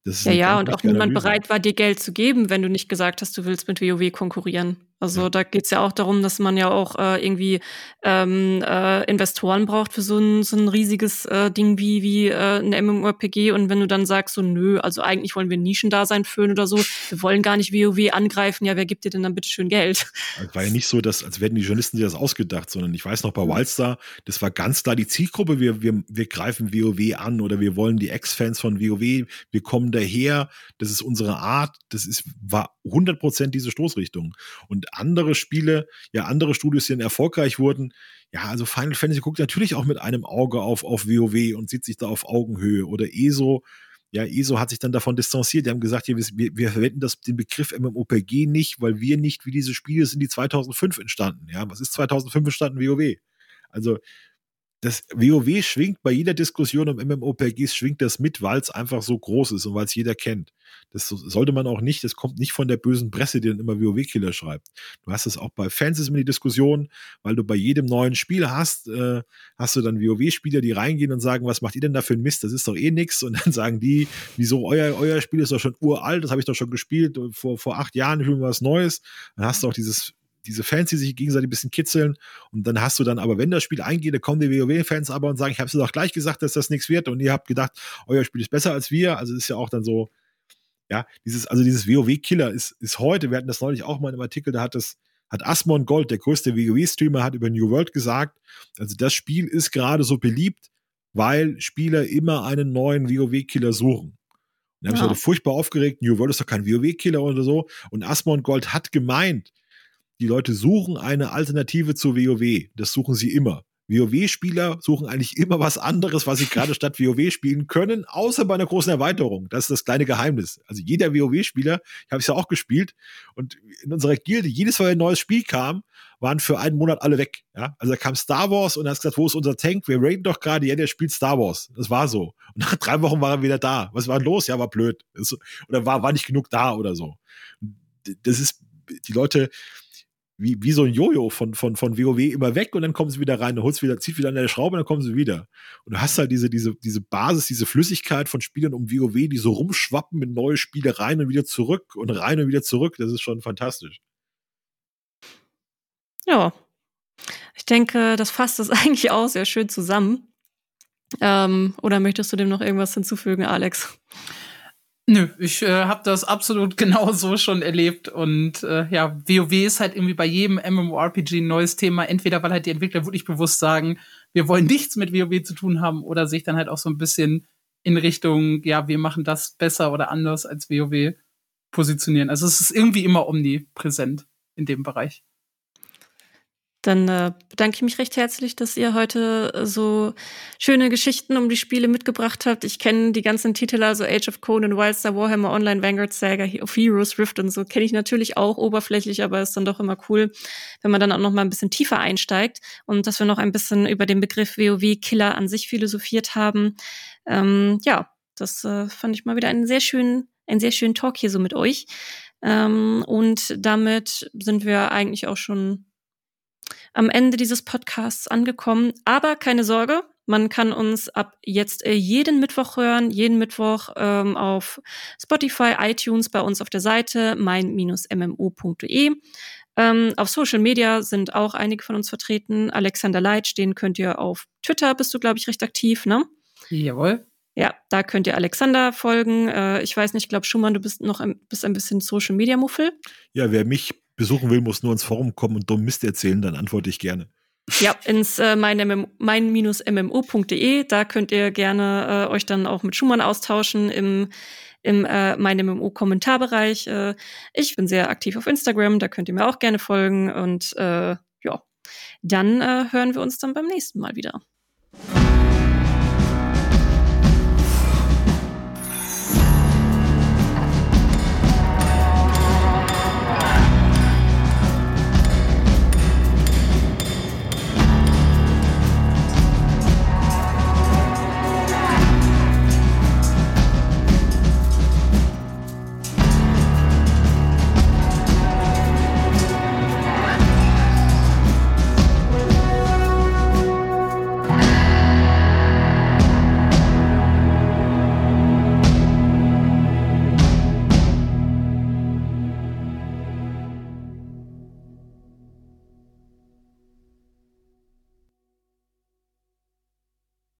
ja, ja, und auch niemand bereit war, dir Geld zu geben, wenn du nicht gesagt hast, du willst mit WoW konkurrieren. Also da geht's ja auch darum, dass man ja auch äh, irgendwie ähm, äh, Investoren braucht für so ein, so ein riesiges äh, Ding wie, wie äh, ein MMORPG. Und wenn du dann sagst, so nö, also eigentlich wollen wir Nischendasein füllen oder so, wir wollen gar nicht WoW angreifen, ja, wer gibt dir denn dann bitte schön Geld? Es war ja nicht so, dass, als werden die Journalisten sich das ausgedacht, sondern ich weiß noch bei. Wildstar, das war ganz klar die Zielgruppe, wir, wir, wir greifen WoW an oder wir wollen die Ex-Fans von WoW, wir kommen daher, das ist unsere Art, das ist, war 100% diese Stoßrichtung. Und andere Spiele, ja, andere Studios, die dann erfolgreich wurden, ja, also Final Fantasy guckt natürlich auch mit einem Auge auf, auf WoW und sieht sich da auf Augenhöhe. Oder ESO, ja, ESO hat sich dann davon distanziert. Die haben gesagt, wir, wir verwenden das, den Begriff MMOPG nicht, weil wir nicht wie diese Spiele sind, die 2005 entstanden. Ja, was ist 2005 entstanden? WoW. Also, das WoW schwingt bei jeder Diskussion um MMOPGs, schwingt das mit, weil es einfach so groß ist und weil es jeder kennt. Das sollte man auch nicht, das kommt nicht von der bösen Presse, die dann immer WoW-Killer schreibt. Du hast es auch bei Fans ist immer die Diskussion, weil du bei jedem neuen Spiel hast, äh, hast du dann WoW-Spieler, die reingehen und sagen, was macht ihr denn da für ein Mist? Das ist doch eh nix. Und dann sagen die, wieso euer, euer Spiel ist doch schon uralt, das habe ich doch schon gespielt, vor, vor acht Jahren, ich will mal was Neues. Dann hast du auch dieses diese Fans, die sich gegenseitig ein bisschen kitzeln. Und dann hast du dann aber, wenn das Spiel eingeht, dann kommen die WoW-Fans aber und sagen, ich habe es doch gleich gesagt, dass das nichts wird. Und ihr habt gedacht, euer Spiel ist besser als wir. Also ist ja auch dann so, ja, dieses, also dieses WoW-Killer ist, ist heute, wir hatten das neulich auch mal in einem Artikel, da hat das, hat Asmon Gold, der größte WoW-Streamer, hat über New World gesagt, also das Spiel ist gerade so beliebt, weil Spieler immer einen neuen WoW-Killer suchen. Und da habe ich heute furchtbar aufgeregt, New World ist doch kein WoW-Killer oder so. Und Asmon Gold hat gemeint, die Leute suchen eine Alternative zu WoW. Das suchen sie immer. WoW-Spieler suchen eigentlich immer was anderes, was sie gerade statt WoW spielen können, außer bei einer großen Erweiterung. Das ist das kleine Geheimnis. Also jeder WoW-Spieler, ich habe es ja auch gespielt, und in unserer Gilde, jedes Mal ein neues Spiel kam, waren für einen Monat alle weg. Ja? Also da kam Star Wars und er hat gesagt, wo ist unser Tank? Wir raiden doch gerade, ja, der spielt Star Wars. Das war so. Und nach drei Wochen war er wieder da. Was war los? Ja, war blöd. Oder war, war nicht genug da oder so. Das ist, die Leute, wie, wie so ein Jojo von, von, von WoW immer weg und dann kommen sie wieder rein, dann holst wieder, zieht wieder an der Schraube und dann kommen sie wieder. Und du hast halt diese, diese, diese Basis, diese Flüssigkeit von Spielern um WoW, die so rumschwappen mit neue Spiele rein und wieder zurück und rein und wieder zurück. Das ist schon fantastisch. Ja. Ich denke, das fasst das eigentlich auch sehr schön zusammen. Ähm, oder möchtest du dem noch irgendwas hinzufügen, Alex? Nö, ich äh, habe das absolut genau so schon erlebt und äh, ja, WoW ist halt irgendwie bei jedem MMORPG ein neues Thema, entweder weil halt die Entwickler wirklich bewusst sagen, wir wollen nichts mit WoW zu tun haben oder sich dann halt auch so ein bisschen in Richtung, ja, wir machen das besser oder anders als WoW positionieren. Also es ist irgendwie immer omnipräsent in dem Bereich. Dann äh, bedanke ich mich recht herzlich, dass ihr heute äh, so schöne Geschichten um die Spiele mitgebracht habt. Ich kenne die ganzen Titel, also Age of Conan, Wildstar, Warhammer Online, Vanguard Saga, of Heroes, Rift und so, kenne ich natürlich auch oberflächlich, aber ist dann doch immer cool, wenn man dann auch noch mal ein bisschen tiefer einsteigt und dass wir noch ein bisschen über den Begriff WoW-Killer an sich philosophiert haben. Ähm, ja, das äh, fand ich mal wieder einen sehr schönen, einen sehr schönen Talk hier so mit euch. Ähm, und damit sind wir eigentlich auch schon am Ende dieses Podcasts angekommen. Aber keine Sorge, man kann uns ab jetzt äh, jeden Mittwoch hören, jeden Mittwoch ähm, auf Spotify, iTunes, bei uns auf der Seite mein-mmo.de. Ähm, auf Social Media sind auch einige von uns vertreten. Alexander Leitsch, den könnt ihr auf Twitter, bist du, glaube ich, recht aktiv, ne? Jawohl. Ja, da könnt ihr Alexander folgen. Äh, ich weiß nicht, ich glaube, Schumann, du bist noch ein, bist ein bisschen Social Media Muffel. Ja, wer mich besuchen will, muss nur ins Forum kommen und dumm Mist erzählen, dann antworte ich gerne. Ja, ins äh, mein-mmo.de, da könnt ihr gerne äh, euch dann auch mit Schumann austauschen im im äh, mein MMO-Kommentarbereich. Äh, ich bin sehr aktiv auf Instagram, da könnt ihr mir auch gerne folgen und äh, ja, dann äh, hören wir uns dann beim nächsten Mal wieder.